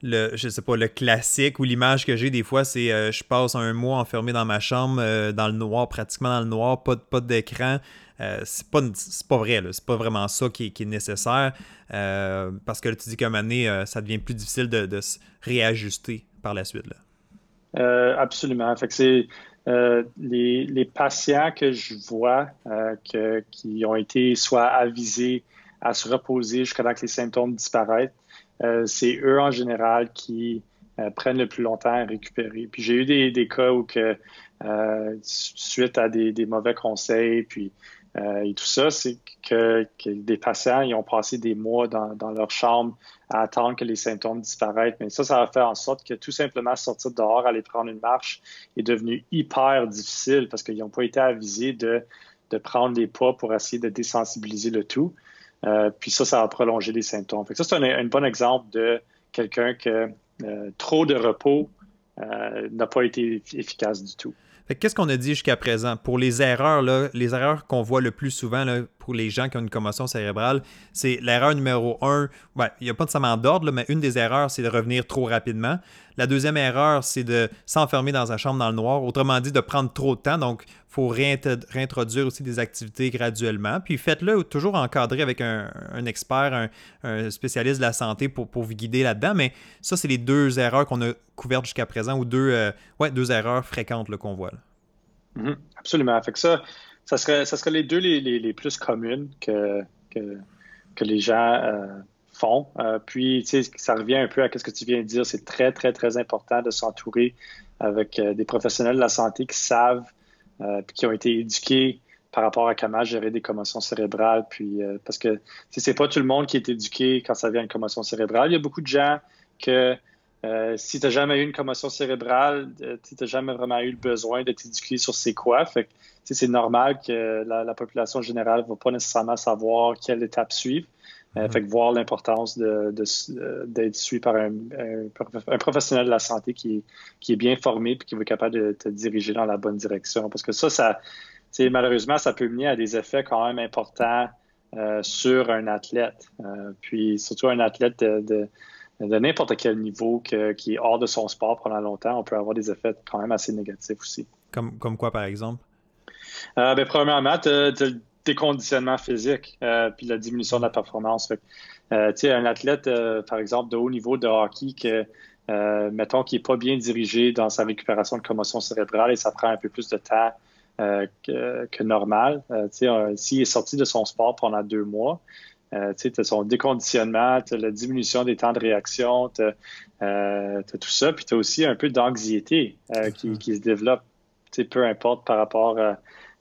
le, je sais pas, le classique ou l'image que j'ai des fois, c'est je passe un mois enfermé dans ma chambre, dans le noir, pratiquement dans le noir, pas, pas d'écran. Euh, c'est pas, pas vrai, c'est pas vraiment ça qui, est nécessaire. Euh, parce que tu dis qu'à un moment euh, ça devient plus difficile de, se réajuster par la suite. Là. absolument. Fait que c'est les, patients que je vois qui ont été soit avisés à se reposer jusqu'à ce que les symptômes disparaissent, c'est eux en général qui prennent le plus longtemps à récupérer. Puis j'ai eu des, cas où que suite à des, mauvais conseils, puis euh, et tout ça, c'est que, des patients ils ont passé des mois dans, leur chambre à attendre que les symptômes disparaissent. Mais ça, ça va faire en sorte que tout simplement sortir dehors, aller prendre une marche est devenu hyper difficile parce qu'ils n'ont pas été avisés de, prendre des pas pour essayer de désensibiliser le tout. Euh, puis ça, ça va prolonger les symptômes. ça, c'est un, bon exemple de quelqu'un que euh, trop de repos n'a pas été efficace du tout. Qu'est-ce qu'on a dit jusqu'à présent? Pour les erreurs, là, les erreurs qu'on voit le plus souvent, les gens qui ont une commotion cérébrale, c'est l'erreur numéro un. il n'y a pas nécessairement d'ordre, mais une des erreurs, c'est de revenir trop rapidement. La deuxième erreur, c'est de s'enfermer dans sa chambre dans le noir. Autrement dit, de prendre trop de temps. Donc, il faut réintroduire aussi des activités graduellement. Puis faites-le toujours encadré avec un, expert, un, spécialiste de la santé pour, vous guider là-dedans. Mais ça, c'est les deux erreurs qu'on a couvertes jusqu'à présent ou deux, euh, erreurs fréquentes qu'on voit. Mm-hmm. absolument. Fait que ça, ça serait, ça serait les deux les, les, plus communes que, que, que les gens euh, font. Euh, puis, tu sais, ça revient un peu à ce que tu viens de dire. C'est très, très, très important de s'entourer avec euh, des professionnels de la santé qui savent, euh, puis qui ont été éduqués par rapport à comment gérer des commotions cérébrales. Puis, parce que c'est pas tout le monde qui est éduqué quand ça vient une commotion cérébrale. Il y a beaucoup de gens que si tu n'as jamais eu une commotion cérébrale, tu n'as jamais vraiment eu le besoin de t'éduquer sur c'est quoi. Fait c'est normal que la, la, population générale ne va pas nécessairement savoir quelle étape suivre. Euh, fait que voir l'importance d'être de, suivi par un, professionnel de la santé qui, qui est bien formé et qui va être capable de te diriger dans la bonne direction. Parce que ça, ça malheureusement, ça peut mener à des effets quand même importants euh, sur un athlète. Euh, puis surtout un athlète de, de, n'importe quel niveau qui est hors de son sport pendant longtemps, on peut avoir des effets quand même assez négatifs aussi. Comme, comme quoi, par exemple? ben, premièrement, tu déconditionnement physique, euh, puis la diminution de la performance. Euh, tu sais, un athlète, euh, par exemple, de haut niveau de hockey, que, mettons, qui n'est pas bien dirigé dans sa récupération de commotion cérébrale et ça prend un peu plus de temps que, normal. tu sais, s'il est sorti de son sport pendant deux mois, tu as son déconditionnement, tu la diminution des temps de réaction, tu as, tout ça, puis tu as aussi un peu d'anxiété qui, qui, se développe, peu importe par rapport à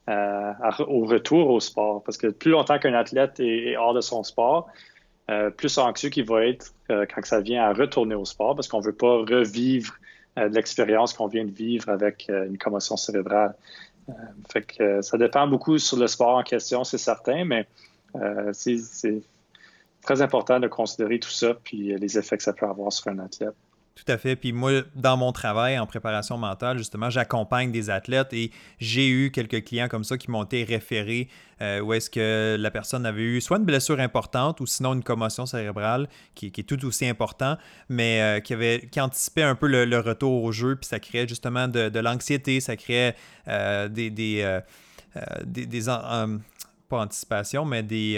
euh, au retour au sport. Parce que plus longtemps qu'un athlète est, hors de son sport, euh, plus anxieux qu'il va être euh, quand ça vient à retourner au sport, parce qu'on ne veut pas revivre l'expérience qu'on vient de vivre avec une commotion cérébrale. fait que ça dépend beaucoup sur le sport en question, c'est certain, mais c'est très important de considérer tout ça, puis les effets que ça peut avoir sur un athlète. Tout à fait. Puis moi, dans mon travail en préparation mentale, justement, j'accompagne des athlètes et j'ai eu quelques clients comme ça qui m'ont été référés euh, où est-ce que la personne avait eu soit une blessure importante ou sinon une commotion cérébrale qui, est tout aussi important, mais euh, qui, avait, qui anticipait un peu le, retour au jeu, puis ça créait justement de, l'anxiété, ça créait euh, des, des, des, pas anticipation, mais des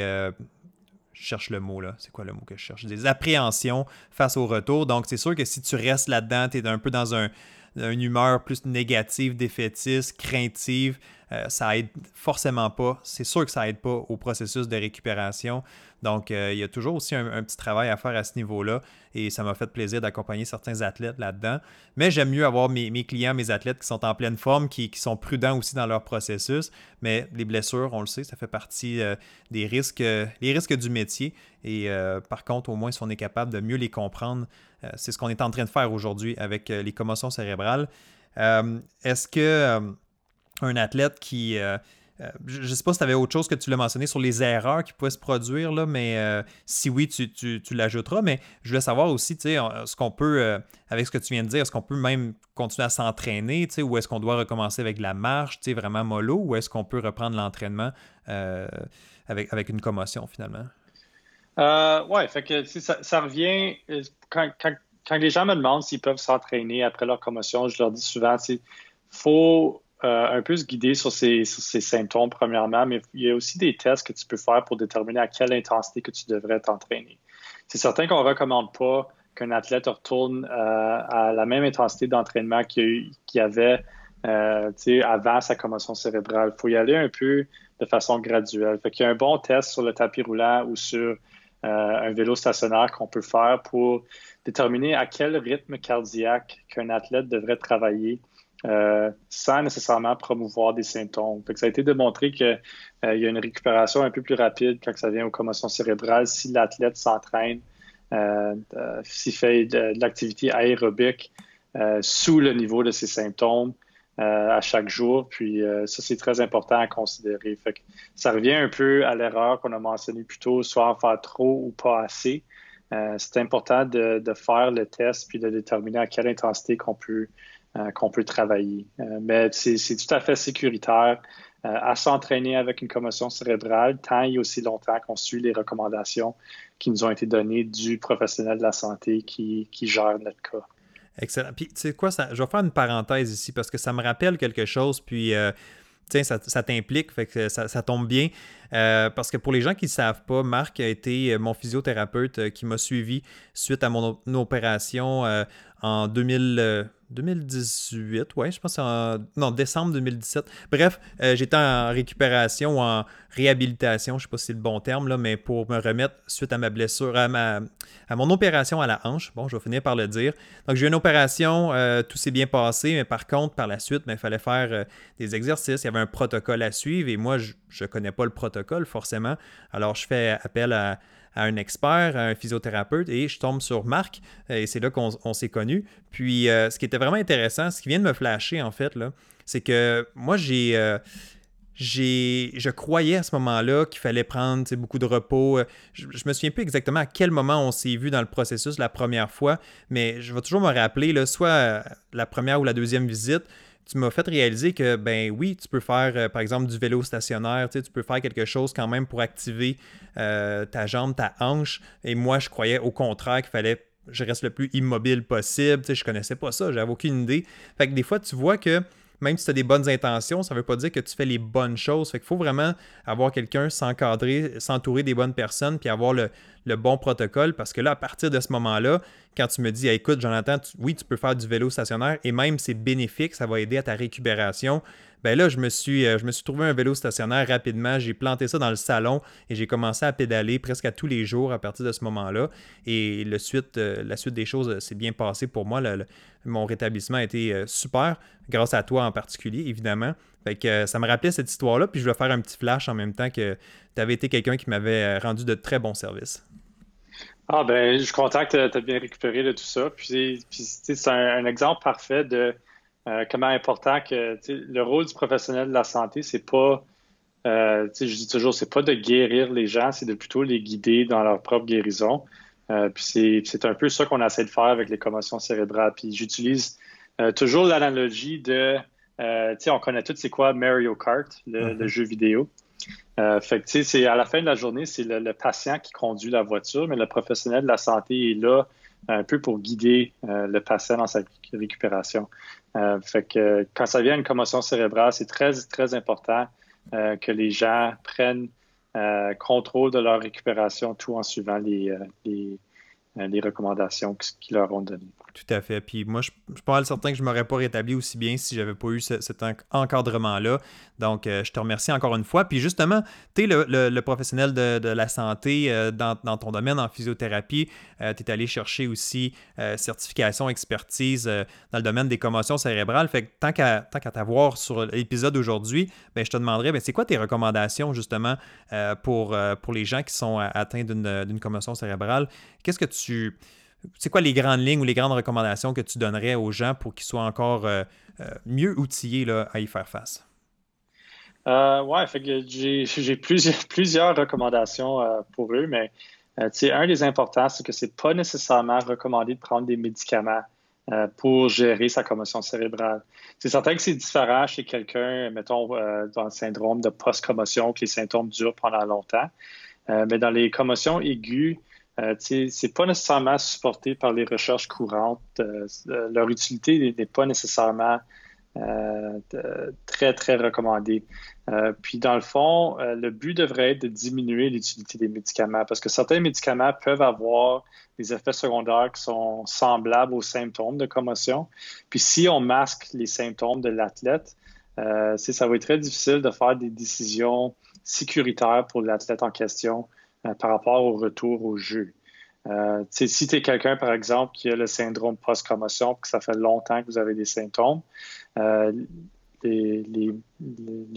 je cherche le mot là, c'est quoi le mot que je cherche? Des appréhensions face au retour. Donc, c'est sûr que si tu restes là-dedans, tu es un peu dans un, une humeur plus négative, défaitiste, craintive, euh, ça aide forcément pas. C'est sûr que ça aide pas au processus de récupération. Donc, euh, il y a toujours aussi un, petit travail à faire à ce niveau-là. Et ça m'a fait plaisir d'accompagner certains athlètes là-dedans. Mais j'aime mieux avoir mes, clients, mes athlètes qui sont en pleine forme, qui, sont prudents aussi dans leur processus. Mais les blessures, on le sait, ça fait partie euh, des risques, les risques du métier. Et par contre, au moins, si on est capable de mieux les comprendre, c'est ce qu'on est en train de faire aujourd'hui avec les commotions cérébrales. Est-ce que un athlète qui. Euh, euh, je ne sais pas si tu avais autre chose que tu l'as mentionné sur les erreurs qui pouvaient se produire, là, mais euh, si oui, tu, l'ajouteras. Mais je voulais savoir aussi, ce qu'on peut, avec ce que tu viens de dire, est-ce qu'on peut même continuer à s'entraîner, ou est-ce qu'on doit recommencer avec la marche, vraiment mollo, ou est-ce qu'on peut reprendre l'entraînement avec, avec une commotion finalement? oui, fait que ça, revient. Quand, quand, les gens me demandent s'ils peuvent s'entraîner après leur commotion, je leur dis souvent, il faut un peu se guider sur ces, symptômes, premièrement, mais il y a aussi des tests que tu peux faire pour déterminer à quelle intensité que tu devrais t'entraîner. C'est certain qu'on ne recommande pas qu'un athlète retourne euh, à la même intensité d'entraînement qu'il y avait euh, avant sa commotion cérébrale. Il faut y aller un peu de façon graduelle. Fait il y a un bon test sur le tapis roulant ou sur un vélo stationnaire qu'on peut faire pour déterminer à quel rythme cardiaque qu'un athlète devrait travailler euh, sans nécessairement promouvoir des symptômes. ça a été démontré qu'il euh, y a une récupération un peu plus rapide quand ça vient aux commotions cérébrales si l'athlète s'entraîne, euh, s'il fait de, l'activité aérobique sous le niveau de ses symptômes à chaque jour. Puis ça, c'est très important à considérer. ça revient un peu à l'erreur qu'on a mentionnée plus tôt, soit en faire trop ou pas assez. c'est important de, de, faire le test puis de déterminer à quelle intensité qu'on peut qu'on peut travailler. Euh, mais c'est tout à fait sécuritaire à s'entraîner avec une commotion cérébrale tant et aussi longtemps qu'on suit les recommandations qui nous ont été données du professionnel de la santé qui, qui gère notre cas. Excellent. Puis, tu sais quoi, ça, je vais faire une parenthèse ici parce que ça me rappelle quelque chose. Puis, tiens, ça, t'implique, que ça, tombe bien. Euh, parce que pour les gens qui ne savent pas, Marc a été euh, mon physiothérapeute euh, qui m'a suivi suite à mon opération en 2000, 2018, ouais, je pense en non, décembre 2017. Bref, euh, j'étais en récupération, en réhabilitation, je sais pas si c'est le bon terme, là, mais pour me remettre suite à ma blessure, à, ma, à mon opération à la hanche. Bon, je vais finir par le dire. Donc, j'ai eu une opération, euh, tout s'est bien passé, mais par contre, par la suite, ben, il fallait faire euh, des exercices, il y avait un protocole à suivre et moi, je ne connais pas le protocole forcément. Alors, je fais appel à à un expert, à un physiothérapeute, et je tombe sur Marc, et c'est là qu'on s'est connus. Puis euh, ce qui était vraiment intéressant, ce qui vient de me flasher en fait, c'est que moi j'ai. Euh, je croyais à ce moment-là qu'il fallait prendre beaucoup de repos. Je, je, me souviens plus exactement à quel moment on s'est vu dans le processus la première fois, mais je vais toujours me rappeler, là, soit euh, la première ou la deuxième visite, tu m'as fait réaliser que, ben oui, tu peux faire, euh, par exemple, du vélo stationnaire, tu, peux faire quelque chose quand même pour activer euh, ta jambe, ta hanche. Et moi, je croyais au contraire qu'il fallait je reste le plus immobile possible. Tu sais, je connaissais pas ça, j'avais aucune idée. Fait que des fois, tu vois que même si tu as des bonnes intentions, ça ne veut pas dire que tu fais les bonnes choses. Fait qu'il faut vraiment avoir quelqu'un, s'encadrer, s'entourer des bonnes personnes, puis avoir le, le bon protocole parce que là, à partir de ce moment-là, quand tu me dis, écoute, Jonathan, oui, tu peux faire du vélo stationnaire et même c'est bénéfique, ça va aider à ta récupération. Ben là, je me suis, euh, je me suis trouvé un vélo stationnaire rapidement. J'ai planté ça dans le salon et j'ai commencé à pédaler presque à tous les jours à partir de ce moment-là. Et euh, la suite des choses euh, s'est bien passée pour moi. mon rétablissement a été super, grâce à toi en particulier, évidemment. Fait que ça me rappelait cette histoire-là, puis je vais faire un petit flash en même temps que tu avais été quelqu'un qui m'avait rendu de très bons services. Ah ben, je suis content que tu as bien récupéré de tout ça. Puis, c'est un, exemple parfait de euh, comment important que le rôle du professionnel de la santé, c'est pas, euh, je dis toujours, c'est pas de guérir les gens, c'est de plutôt les guider dans leur propre guérison. Euh, puis c'est un peu ça qu'on essaie de faire avec les commotions cérébrales. Puis j'utilise toujours l'analogie de, tu sais, on connaît tous c'est quoi Mario Kart, le mm-hmm. jeu vidéo. Euh, fait que, c'est à la fin de la journée, c'est le, patient qui conduit la voiture, mais le professionnel de la santé est là un peu pour guider euh, le patient dans sa récupération. Euh, fait que quand ça vient à une commotion cérébrale, c'est très, très important que les gens prennent contrôle de leur récupération tout en suivant les, les, les recommandations qu'ils leur ont données. Tout à fait. Puis moi, je, je suis pas mal certain que je ne m'aurais pas rétabli aussi bien si j'avais pas eu cet encadrement-là. Donc, euh, je te remercie encore une fois. Puis justement, tu es le, professionnel de, la santé euh, dans, ton domaine en physiothérapie. Euh, tu es allé chercher aussi certification, expertise dans le domaine des commotions cérébrales. Fait que tant qu'à t'avoir sur l'épisode d'aujourd'hui, ben, je te demanderais, ben, c'est quoi tes recommandations justement pour, pour les gens qui sont atteints d'une commotion cérébrale? Qu'est-ce que tu c'est quoi les grandes lignes ou les grandes recommandations que tu donnerais aux gens pour qu'ils soient encore euh, euh, mieux outillés là, à y faire face? Euh, ouais, j'ai plusieurs, recommandations pour eux, mais un des importants, c'est que c'est pas nécessairement recommandé de prendre des médicaments pour gérer sa commotion cérébrale. C'est certain que c'est différent chez quelqu'un, mettons, dans le syndrome de post-commotion, que les symptômes durent pendant longtemps. mais dans les commotions aiguës, euh, c'est pas nécessairement supporté par les recherches courantes. Euh, euh, leur utilité n'est pas nécessairement euh, très, très recommandée. puis, dans le fond, le but devrait être de diminuer l'utilité des médicaments parce que certains médicaments peuvent avoir des effets secondaires qui sont semblables aux symptômes de commotion. Puis, si on masque les symptômes de l'athlète, ça va être très difficile de faire des décisions sécuritaires pour l'athlète en question euh, par rapport au retour au jeu. Euh, si tu quelqu'un, par exemple, qui a le syndrome post-commotion, que ça fait longtemps que vous avez des symptômes, euh, les,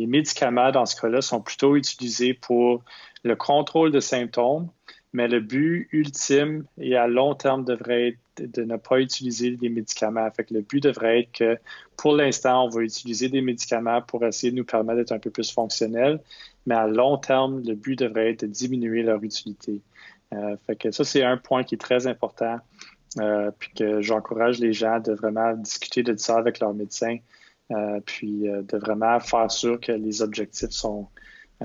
médicaments dans ce cas-là sont plutôt utilisés pour le contrôle de symptômes, mais le but ultime et à long terme devrait être de ne pas utiliser les médicaments. Fait le but devrait être que pour l'instant, on va utiliser des médicaments pour essayer de nous permettre d'être un peu plus fonctionnels, mais à long terme, le but devrait être de diminuer leur utilité. Euh, fait que ça, c'est un point qui est très important, euh, puis que j'encourage les gens de vraiment discuter de ça avec leur médecin puis de vraiment faire sûr que les objectifs sont,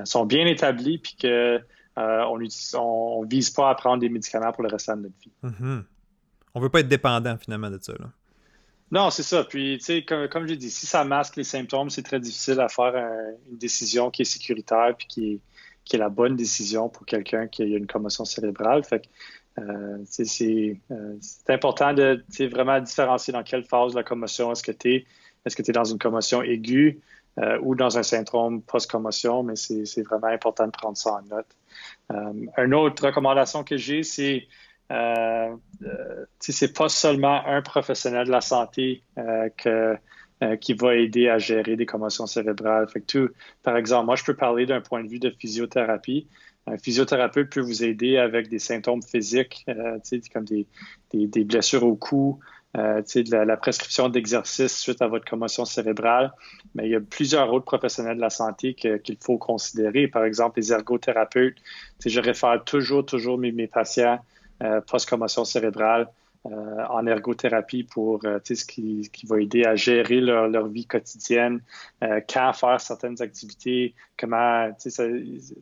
sont bien établis, puis que on ne vise pas à prendre des médicaments pour le restant de notre vie. On ne veut pas être dépendant finalement de ça. Non, c'est ça. Puis, tu sais, comme, comme j'ai dit, si ça masque les symptômes, c'est très difficile à faire une décision qui est sécuritaire puis qui est, qui est la bonne décision pour quelqu'un qui a une commotion cérébrale. Fait que, euh, euh, c'est important de vraiment différencier dans quelle phase de la commotion est-ce que tu es. Est-ce que tu es dans une commotion aiguë euh, ou dans un syndrome post-commotion, mais c'est vraiment important de prendre ça en note. Une autre recommandation que j'ai, c'est euh, euh c'est pas seulement un professionnel de la santé que euh, qui va aider à gérer des commotions cérébrales. Fait tout, par exemple, moi, je peux parler d'un point de vue de physiothérapie. Un physiothérapeute peut vous aider avec des symptômes physiques, euh, comme des, blessures au cou, euh, de la, la, prescription d'exercice suite à votre commotion cérébrale. Mais il y a plusieurs autres professionnels de la santé qu'il faut considérer. Par exemple, les ergothérapeutes. Je réfère toujours, toujours mes, mes patients euh, post-commotion cérébrale euh, en ergothérapie pour euh, ce qui, qui, va aider à gérer leur, leur vie quotidienne, euh, quand faire certaines activités, comment ça,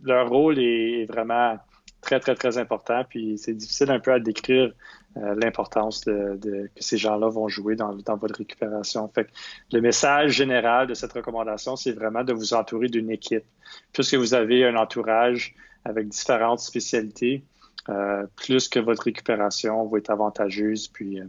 leur rôle est vraiment très, très, très important. Puis c'est difficile un peu à décrire l'importance de, de, que ces gens-là vont jouer dans, dans, votre récupération. Fait le message général de cette recommandation, c'est vraiment de vous entourer d'une équipe. Puisque vous avez un entourage avec différentes spécialités, euh, plus que votre récupération va être avantageuse, puis, euh,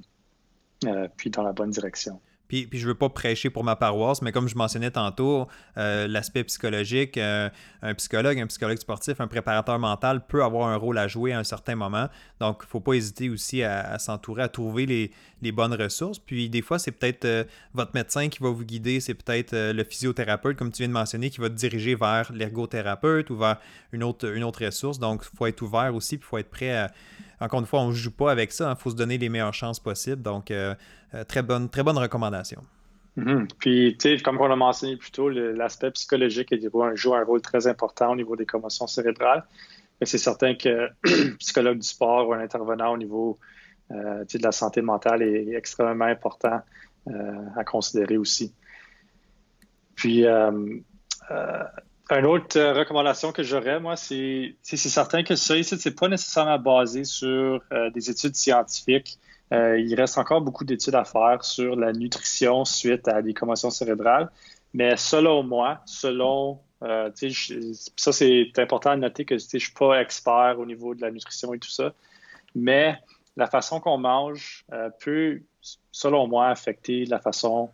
euh, puis dans la bonne direction. Puis, puis je veux pas prêcher pour ma paroisse, mais comme je mentionnais tantôt, euh, l'aspect psychologique, euh, un psychologue, un psychologue sportif, un préparateur mental peut avoir un rôle à jouer à un certain moment. Donc, il ne faut pas hésiter aussi à, s'entourer, à trouver les, bonnes ressources. Puis, des fois, c'est peut-être euh, votre médecin qui va vous guider, c'est peut-être le physiothérapeute, comme tu viens de mentionner, qui va te diriger vers l'ergothérapeute ou vers une autre, une autre ressource. Donc, il faut être ouvert aussi, puis il faut être prêt à encore une fois, on ne joue pas avec ça. Il hein. faut se donner les meilleures chances possibles. Donc, euh, euh, très, bonne, très bonne recommandation. Mm-hmm. Puis, tu sais, comme on a mentionné plus tôt, l'aspect psychologique joue un rôle très important au niveau des commotions cérébrales. C'est certain que psychologue du sport ou un intervenant au niveau euh, de la santé mentale est, extrêmement important à considérer aussi. Puis, une autre euh, recommandation que j'aurais, moi, c'est certain que ça ici, c'est pas nécessairement basé sur euh, des études scientifiques. Euh, il reste encore beaucoup d'études à faire sur la nutrition suite à des commotions cérébrales. Mais selon moi, selon ça, c'est important de noter que je suis pas expert au niveau de la nutrition et tout ça. Mais la façon qu'on mange peut, selon moi, affecter la façon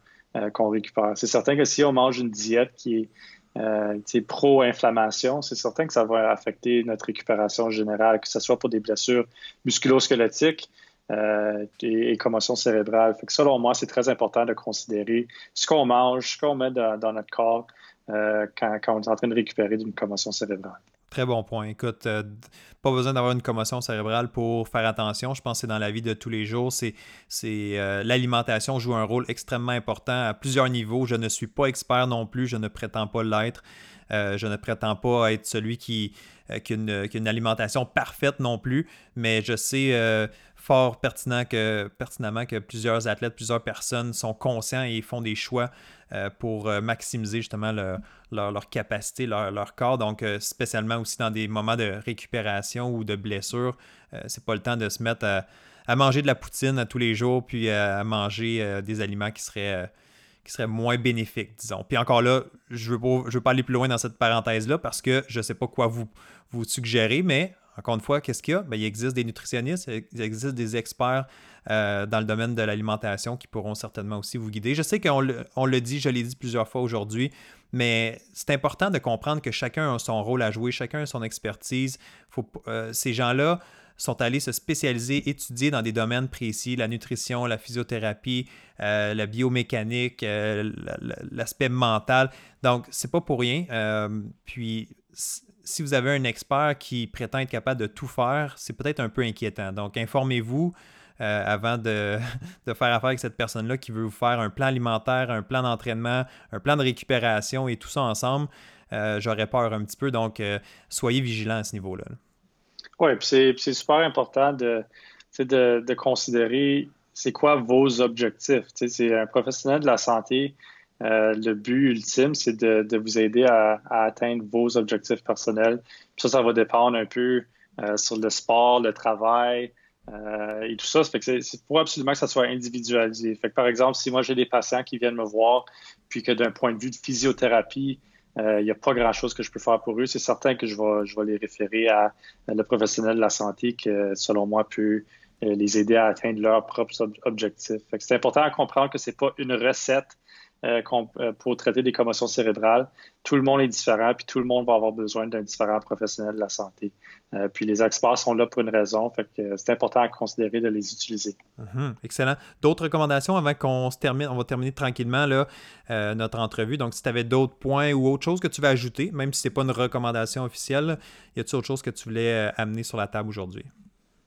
qu'on récupère. C'est certain que si on mange une diète qui est euh, pro-inflammation, c'est certain que ça va affecter notre récupération générale, que ce soit pour des blessures musculo-squelettiques euh, et, commotions cérébrales. Fait que selon moi, c'est très important de considérer ce qu'on mange, ce qu'on met dans, notre corps euh, quand, on est en train de récupérer d'une commotion cérébrale. Très bon point. Écoute, euh, pas besoin d'avoir une commotion cérébrale pour faire attention. Je pense que c'est dans la vie de tous les jours. C'est, l'alimentation joue un rôle extrêmement important à plusieurs niveaux. Je ne suis pas expert non plus. Je ne prétends pas l'être. Je ne prétends pas être celui qui, qui, a une, alimentation parfaite non plus, mais je sais fort pertinent que, pertinemment que plusieurs athlètes, plusieurs personnes sont conscients et font des choix pour maximiser justement le, leur, capacité, leur, corps. Donc, euh, spécialement aussi dans des moments de récupération ou de blessure, euh, c'est pas le temps de se mettre à, manger de la poutine tous les jours, puis à, manger euh, des aliments qui seraient, qui seraient moins bénéfiques, disons. Puis encore là, je veux pas, je veux pas aller plus loin dans cette parenthèse-là parce que je sais pas quoi vous, vous suggérer, mais encore une fois, qu'est-ce qu'il y a? Ben, il existe des nutritionnistes, il existe des experts dans le domaine de l'alimentation qui pourront certainement aussi vous guider. Je sais qu'on le, dit, je l'ai dit plusieurs fois aujourd'hui, mais c'est important de comprendre que chacun a son rôle à jouer, chacun a son expertise. Euh, ces gens-là sont allés se spécialiser, étudier dans des domaines précis, la nutrition, la physiothérapie, euh, la biomécanique, euh, l'aspect mental. Donc, c'est pas pour rien. puis, si vous avez un expert qui prétend être capable de tout faire, c'est peut-être un peu inquiétant. Donc, informez-vous. Euh, avant de, faire affaire avec cette personne-là qui veut vous faire un plan alimentaire, un plan d'entraînement, un plan de récupération et tout ça ensemble, euh, j'aurais peur un petit peu. Donc, euh, soyez vigilants à ce niveau-là. Oui, puis c'est super important de, de, considérer c'est quoi vos objectifs. C'est un professionnel de la santé le but ultime, c'est de, vous aider à, atteindre vos objectifs personnels. ça, ça va dépendre un peu sur le sport, le travail, et tout ça, c'est pour absolument que ça soit individualisé. Fait par exemple, si moi j'ai des patients qui viennent me voir, puis que d'un point de vue de physiothérapie, il euh, n'y a pas grand-chose que je peux faire pour eux. C'est certain que je vais, je vais les référer à, le professionnel de la santé qui, selon moi, peut euh, les aider à atteindre leurs propres objectifs. C'est important à comprendre que ce n'est pas une recette euh, euh, pour traiter des commotions cérébrales. Tout le monde est différent, puis tout le monde va avoir besoin d'un différent professionnel de la santé. Euh, puis les experts sont là pour une raison, fait que c'est important à considérer de les utiliser. Mhm, excellent. D'autres recommandations avant qu'on se termine, on va terminer tranquillement là, notre entrevue. Donc, si tu avais d'autres points ou autre chose que tu veux ajouter, même si ce n'est pas une recommandation officielle, y a-t-il autre chose que tu voulais amener sur la table aujourd'hui?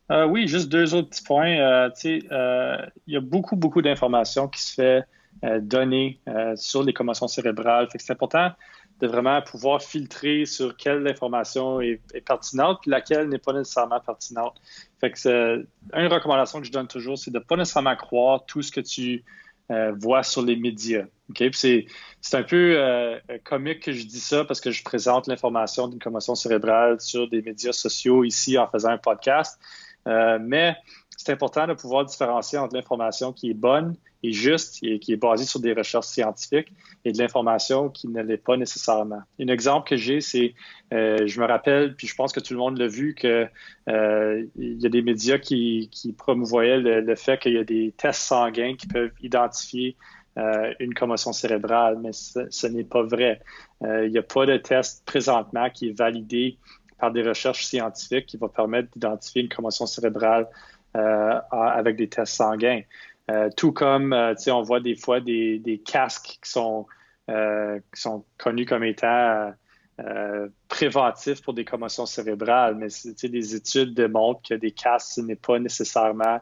oui, juste deux autres petits points. il y a beaucoup, beaucoup d'informations qui se fait données euh, sur les commotions cérébrales. c'est important de vraiment pouvoir filtrer sur quelle information est, pertinente et laquelle n'est pas nécessairement pertinente. Que une recommandation que je donne toujours, c'est de ne pas nécessairement croire tout ce que tu euh, vois sur les médias. C'est, un peu comique que je dis ça parce que je présente l'information d'une commotion cérébrale sur des médias sociaux ici en faisant un podcast. mais c'est important de pouvoir différencier entre l'information qui est bonne et juste et qui est basée sur des recherches scientifiques et de l'information qui ne l'est pas nécessairement. Un exemple que j'ai, c'est, euh, je me rappelle, puis je pense que tout le monde l'a vu, que euh, y a des médias qui, qui promouvoyaient le, fait qu'il y a des tests sanguins qui peuvent identifier euh, une commotion cérébrale, mais ce, n'est pas vrai. il n'y a pas de test présentement qui est validé par des recherches scientifiques qui va permettre d'identifier une commotion cérébrale euh, avec des tests sanguins. Euh, tout comme, euh, on voit des fois des, casques qui sont, qui sont connus comme étant préventifs pour des commotions cérébrales, mais des études démontrent que des casques, ce n'est pas nécessairement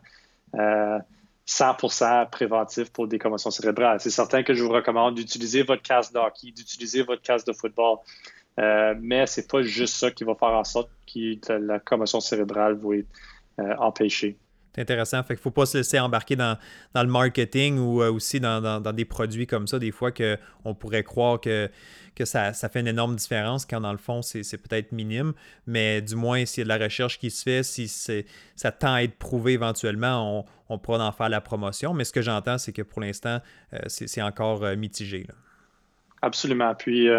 100% préventif pour des commotions cérébrales. C'est certain que je vous recommande d'utiliser votre casque d'hockey, d'utiliser votre casque de football, mais c'est pas juste ça qui va faire en sorte que la commotion cérébrale va être euh, empêcher. C'est intéressant. Fait qu'il ne faut pas se laisser embarquer dans, le marketing ou euh, aussi dans, des produits comme ça, des fois qu'on pourrait croire que, que ça, fait une énorme différence, quand dans le fond, c'est peut-être minime. Mais du moins, s'il y a de la recherche qui se fait, si ça tend à être prouvé éventuellement, on, pourra en faire la promotion. Mais ce que j'entends, c'est que pour l'instant, euh, c'est encore mitigé. Absolument. Puis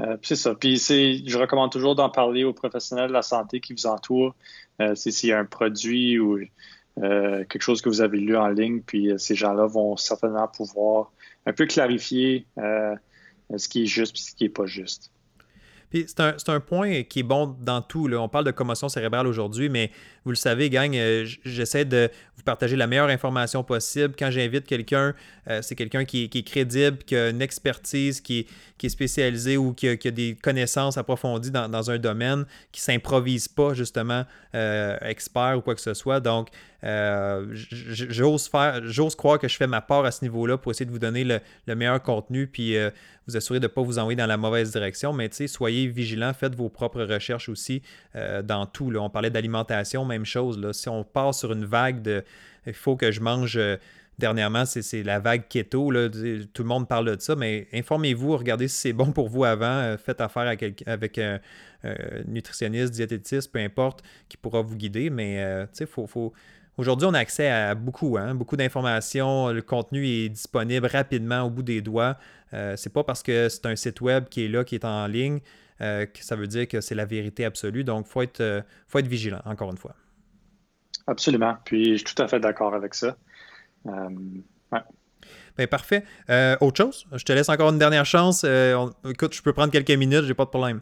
euh, c'est ça. Puis je recommande toujours d'en parler aux professionnels de la santé qui vous entourent. Euh, s'il y a un produit ou euh, quelque chose que vous avez lu en ligne, puis ces gens-là vont certainement pouvoir un peu clarifier ce qui est juste et ce qui n'est pas juste c'est un, point qui est bon dans tout. On parle de commotion cérébrale aujourd'hui, mais vous le savez, gang, euh, j'essaie de vous partager la meilleure information possible. Quand j'invite quelqu'un, euh, c'est quelqu'un qui, est crédible, qui a une expertise, qui est, spécialisé ou qui a, des connaissances approfondies dans, un domaine, qui ne s'improvise pas justement euh, expert ou quoi que ce soit. Donc, j'ose faire, j'ose croire que je fais ma part à ce niveau-là pour essayer de vous donner le, meilleur contenu, puis vous assurer de ne pas vous envoyer dans la mauvaise direction. Mais soyez vigilants, faites vos propres recherches aussi dans tout. Là. On parlait d'alimentation, même chose. Là. Si on part sur une vague de il faut que je mange. Euh, dernièrement, c'est la vague keto. Là. Tout le monde parle de ça, mais informez-vous, regardez si c'est bon pour vous avant. Euh, faites affaire avec un, nutritionniste, diététiste, peu importe, qui pourra vous guider. Mais euh, faut, faut... aujourd'hui, on a accès à beaucoup, hein, beaucoup d'informations. Le contenu est disponible rapidement au bout des doigts. c'est pas parce que c'est un site web qui est là, qui est en ligne, que ça veut dire que c'est la vérité absolue. Donc, il faut être, faut être vigilant, encore une fois. Absolument. Puis je suis tout à fait d'accord avec ça. Euh, ben, parfait. Euh, autre chose? Je te laisse encore une dernière chance. Euh, écoute, je peux prendre quelques minutes, j'ai pas de problème.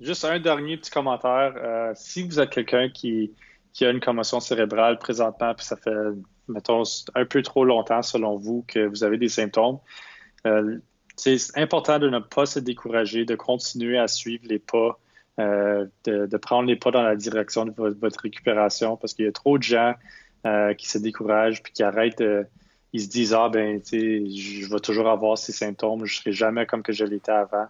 Juste un dernier petit commentaire. si vous êtes quelqu'un qui, qui, a une commotion cérébrale présentement, puis ça fait, mettons, un peu trop longtemps selon vous que vous avez des symptômes, c'est important de ne pas se décourager, de continuer à suivre les pas euh, de, prendre les pas dans la direction de votre, récupération parce qu'il y a trop de gens euh, qui se découragent puis qui arrêtent. ils se disent Ah, ben, tu sais, je vais toujours avoir ces symptômes, je serai jamais comme que je l'étais avant.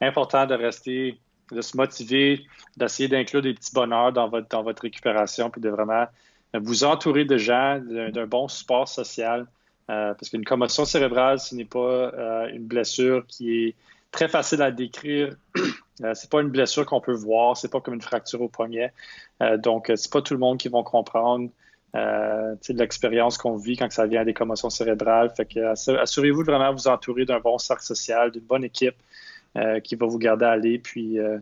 Important de rester, de se motiver, d'essayer d'inclure des petits bonheurs dans votre, dans votre récupération puis de vraiment vous entourer de gens, d'un bon support social parce qu'une commotion cérébrale, ce n'est pas une blessure qui est très facile à décrire. c'est pas une blessure qu'on peut voir, c'est pas comme une fracture au poignet. donc, c'est pas tout le monde qui va comprendre euh, l'expérience qu'on vit quand ça vient à des commotions cérébrales. Fait que assurez-vous de vraiment vous entourer d'un bon cercle social, d'une bonne équipe euh, qui va vous garder aller. Puis euh,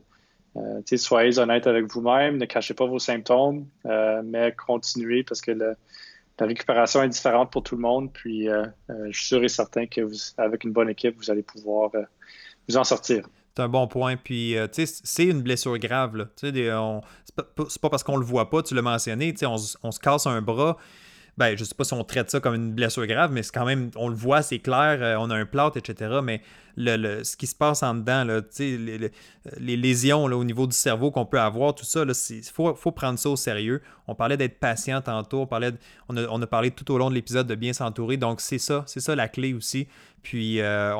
euh soyez honnête avec vous-même, ne cachez pas vos symptômes, mais continuez parce que la récupération est différente pour tout le monde. Puis je suis sûr et certain que vous, avec une bonne équipe, vous allez pouvoir vous en sortir. C'est un bon point. Puis, c'est une blessure grave. Tu sais, c'est pas parce qu'on le voit pas, tu l'as mentionné, on, on, se casse un bras. Ben, je sais pas si on traite ça comme une blessure grave, mais c'est quand même, on le voit, c'est clair, euh, on a un plâtre, etc. Mais le, ce qui se passe en dedans, là, les, les, lésions là, au niveau du cerveau qu'on peut avoir, tout ça, il faut, faut, prendre ça au sérieux. On parlait d'être patient tantôt, on, parlait on, a, on, a, parlé tout au long de l'épisode de bien s'entourer, donc c'est ça, c'est ça la clé aussi. Puis euh,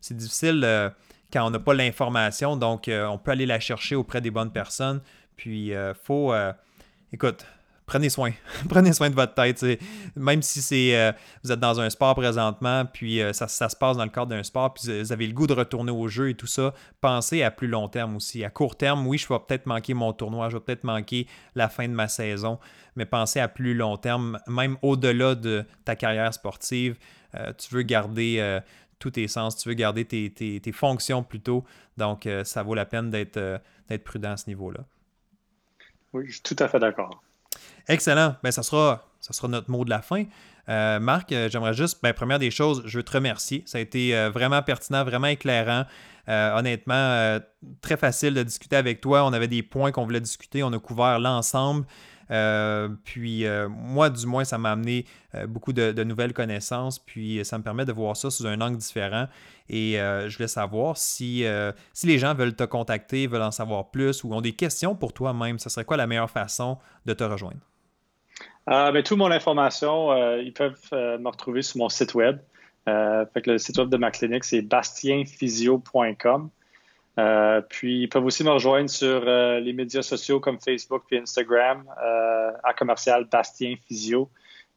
c'est difficile euh, quand on n'a pas l'information, donc on peut aller la chercher auprès des bonnes personnes. Puis, faut. Écoute, prenez soin. prenez soin de votre tête. Même si c'est euh, vous êtes dans un sport présentement, puis ça, se passe dans le cadre d'un sport, puis vous avez le goût de retourner au jeu et tout ça, pensez à plus long terme aussi. À court terme, oui, je vais peut-être manquer mon tournoi, je vais peut-être manquer la fin de ma saison, mais pensez à plus long terme, même au-delà de ta carrière sportive. tu veux garder tous tes sens, tu veux garder tes fonctions plutôt. Donc, ça vaut la peine d'être prudent à ce niveau-là. Oui, je suis tout à fait d'accord. Excellent. Ben, ça, sera, ça sera notre mot de la fin. Euh, Marc, euh, j'aimerais juste, ben, première des choses, je veux te remercier. Ça a été euh, vraiment pertinent, vraiment éclairant. honnêtement, très facile de discuter avec toi. On avait des points qu'on voulait discuter. On a couvert l'ensemble. Puis moi, du moins, ça m'a amené beaucoup de, nouvelles connaissances, puis ça me permet de voir ça sous un angle différent. Et je voulais savoir si, si les gens veulent te contacter, veulent en savoir plus ou ont des questions pour toi-même, ce serait quoi la meilleure façon de te rejoindre? Ben, toute mon information, ils peuvent me retrouver sur mon site web. que le site web de ma clinique, c'est bastienphysio.com. Euh, puis ils peuvent aussi me rejoindre sur euh, les médias sociaux comme Facebook et Instagram euh, à commercial Bastien Physio.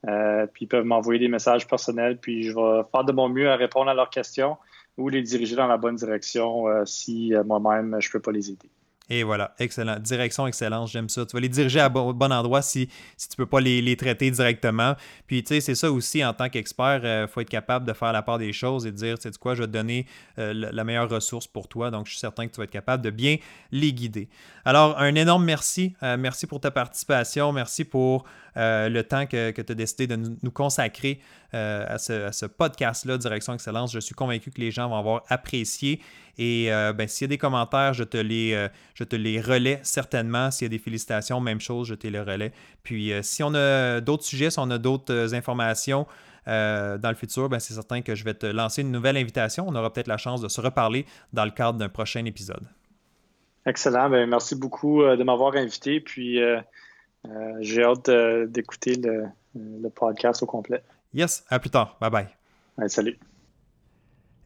puis ils peuvent m'envoyer des messages personnels, puis je vais faire de mon mieux à répondre à leurs questions ou les diriger dans la bonne direction si moi-même je ne peux pas les aider. Et voilà, excellent. Direction excellence, j'aime ça. Tu vas les diriger à bon, endroit si, si tu ne peux pas les, traiter directement. Puis, tu sais, c'est ça aussi, en tant qu'expert, il euh, faut être capable de faire la part des choses et de dire, tu sais quoi, je vais te donner euh, la meilleure ressource pour toi. Donc, je suis certain que tu vas être capable de bien les guider. Alors, un énorme merci. Euh, merci pour ta participation. Merci pour le temps que, tu as décidé de nous, consacrer à ce, ce podcast-là, Direction Excellence. Je suis convaincu que les gens vont avoir apprécié. Et euh, ben, s'il y a des commentaires, je te les, euh, je te les relais certainement. S'il y a des félicitations, même chose, je te les relais. Puis euh, si on a d'autres sujets, si on a d'autres informations dans le futur, ben, c'est certain que je vais te lancer une nouvelle invitation. On aura peut-être la chance de se reparler dans le cadre d'un prochain épisode. Excellent. Ben, merci beaucoup de m'avoir invité. Puis j'ai hâte d'écouter le, le, podcast au complet. Yes, à plus tard. Bye bye. salut.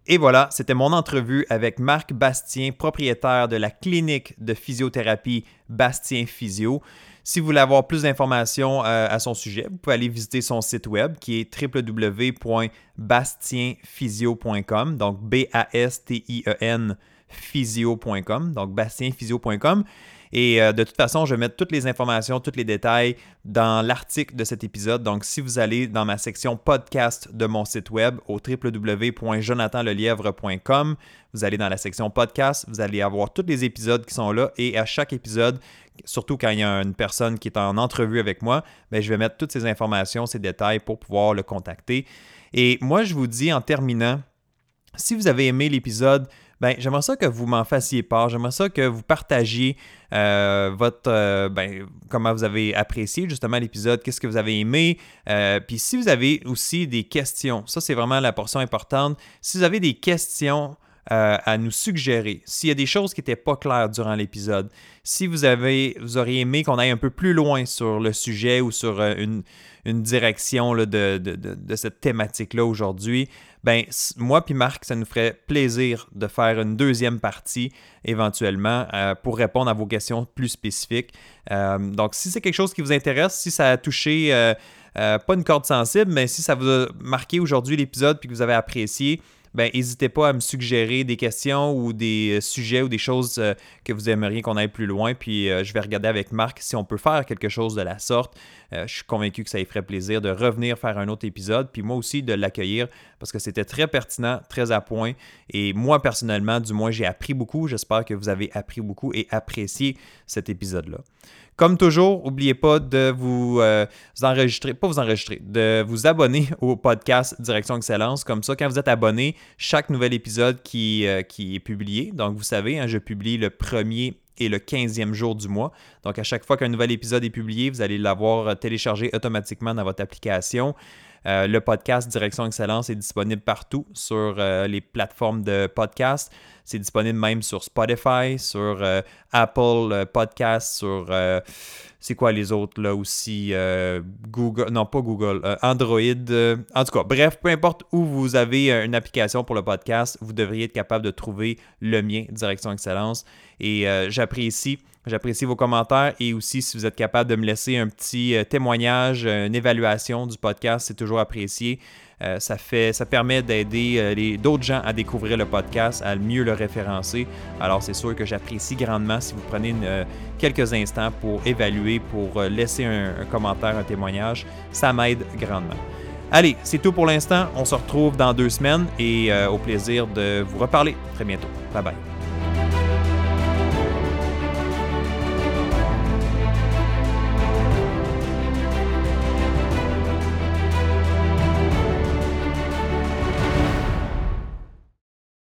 Et voilà, c'était mon entrevue avec Marc Bastien, propriétaire de la clinique de physiothérapie Bastien Physio. Si vous voulez avoir plus d'informations euh, à son sujet, vous pouvez aller visiter son site web qui est www.bastienphysio.com, donc B-A-S-T-I-E-N physio.com, donc bastienphysio.com. Et euh, de toute façon, je vais mettre toutes les informations, tous les détails dans l'article de cet épisode. Donc, si vous allez dans ma section podcast de mon site web au www.jonathanlelièvre.com, vous allez dans la section podcast, vous allez avoir tous les épisodes qui sont là et à chaque épisode, surtout quand il y a une personne qui est en entrevue avec moi, ben, je vais mettre toutes ces informations, ces détails pour pouvoir le contacter. Et moi, je vous dis en terminant, si vous avez aimé l'épisode, ben, j'aimerais ça que vous m'en fassiez part. J'aimerais ça que vous partagiez euh, votre, euh, ben, comment vous avez apprécié justement l'épisode, qu'est-ce que vous avez aimé. Euh, puis si vous avez aussi des questions, ça c'est vraiment la portion importante. Si vous avez des questions à nous suggérer, s'il y a des choses qui n'étaient pas claires durant l'épisode, si vous avez, vous auriez aimé qu'on aille un peu plus loin sur le sujet ou sur une, une direction là, de, de, de, cette thématique-là aujourd'hui, ben moi puis Marc, ça nous ferait plaisir de faire une deuxième partie éventuellement euh, pour répondre à vos questions plus spécifiques. Euh, donc, si c'est quelque chose qui vous intéresse, si ça a touché euh, pas une corde sensible, mais si ça vous a marqué aujourd'hui l'épisode puis que vous avez apprécié, ben n'hésitez pas à me suggérer des questions ou des euh, sujets ou des choses euh, que vous aimeriez qu'on aille plus loin. Puis euh, je vais regarder avec Marc si on peut faire quelque chose de la sorte. je suis convaincu que ça lui ferait plaisir de revenir faire un autre épisode. Puis moi aussi de l'accueillir parce que c'était très pertinent, très à point. Et moi personnellement, du moins, j'ai appris beaucoup. J'espère que vous avez appris beaucoup et apprécié cet épisode-là. Comme toujours, n'oubliez pas de vous, euh, enregistrer, pas vous enregistrer, de vous abonner au podcast Direction Excellence. Comme ça, quand vous êtes abonné, chaque nouvel épisode qui, euh, est publié, donc vous savez, hein, je publie le premier et le 15e jour du mois. Donc, à chaque fois qu'un nouvel épisode est publié, vous allez l'avoir téléchargé automatiquement dans votre application. Euh, le podcast Direction Excellence est disponible partout sur les plateformes de podcast. C'est disponible même sur Spotify, sur euh, Apple euh, Podcast, sur. Euh, c'est quoi les autres là aussi Google, non pas Google, Android. en tout cas, bref, peu importe où vous avez une application pour le podcast, vous devriez être capable de trouver le mien, Direction Excellence. Et j'apprécie. J'apprécie vos commentaires et aussi si vous êtes capable de me laisser un petit témoignage, une évaluation du podcast, c'est toujours apprécié. Euh, ça, permet d'aider euh, d'autres gens à découvrir le podcast, à mieux le référencer. Alors, c'est sûr que j'apprécie grandement si vous prenez euh, quelques instants pour évaluer, pour laisser un, commentaire, un témoignage. Ça m'aide grandement. Allez, c'est tout pour l'instant. On se retrouve dans deux semaines et au plaisir de vous reparler très bientôt. Bye bye.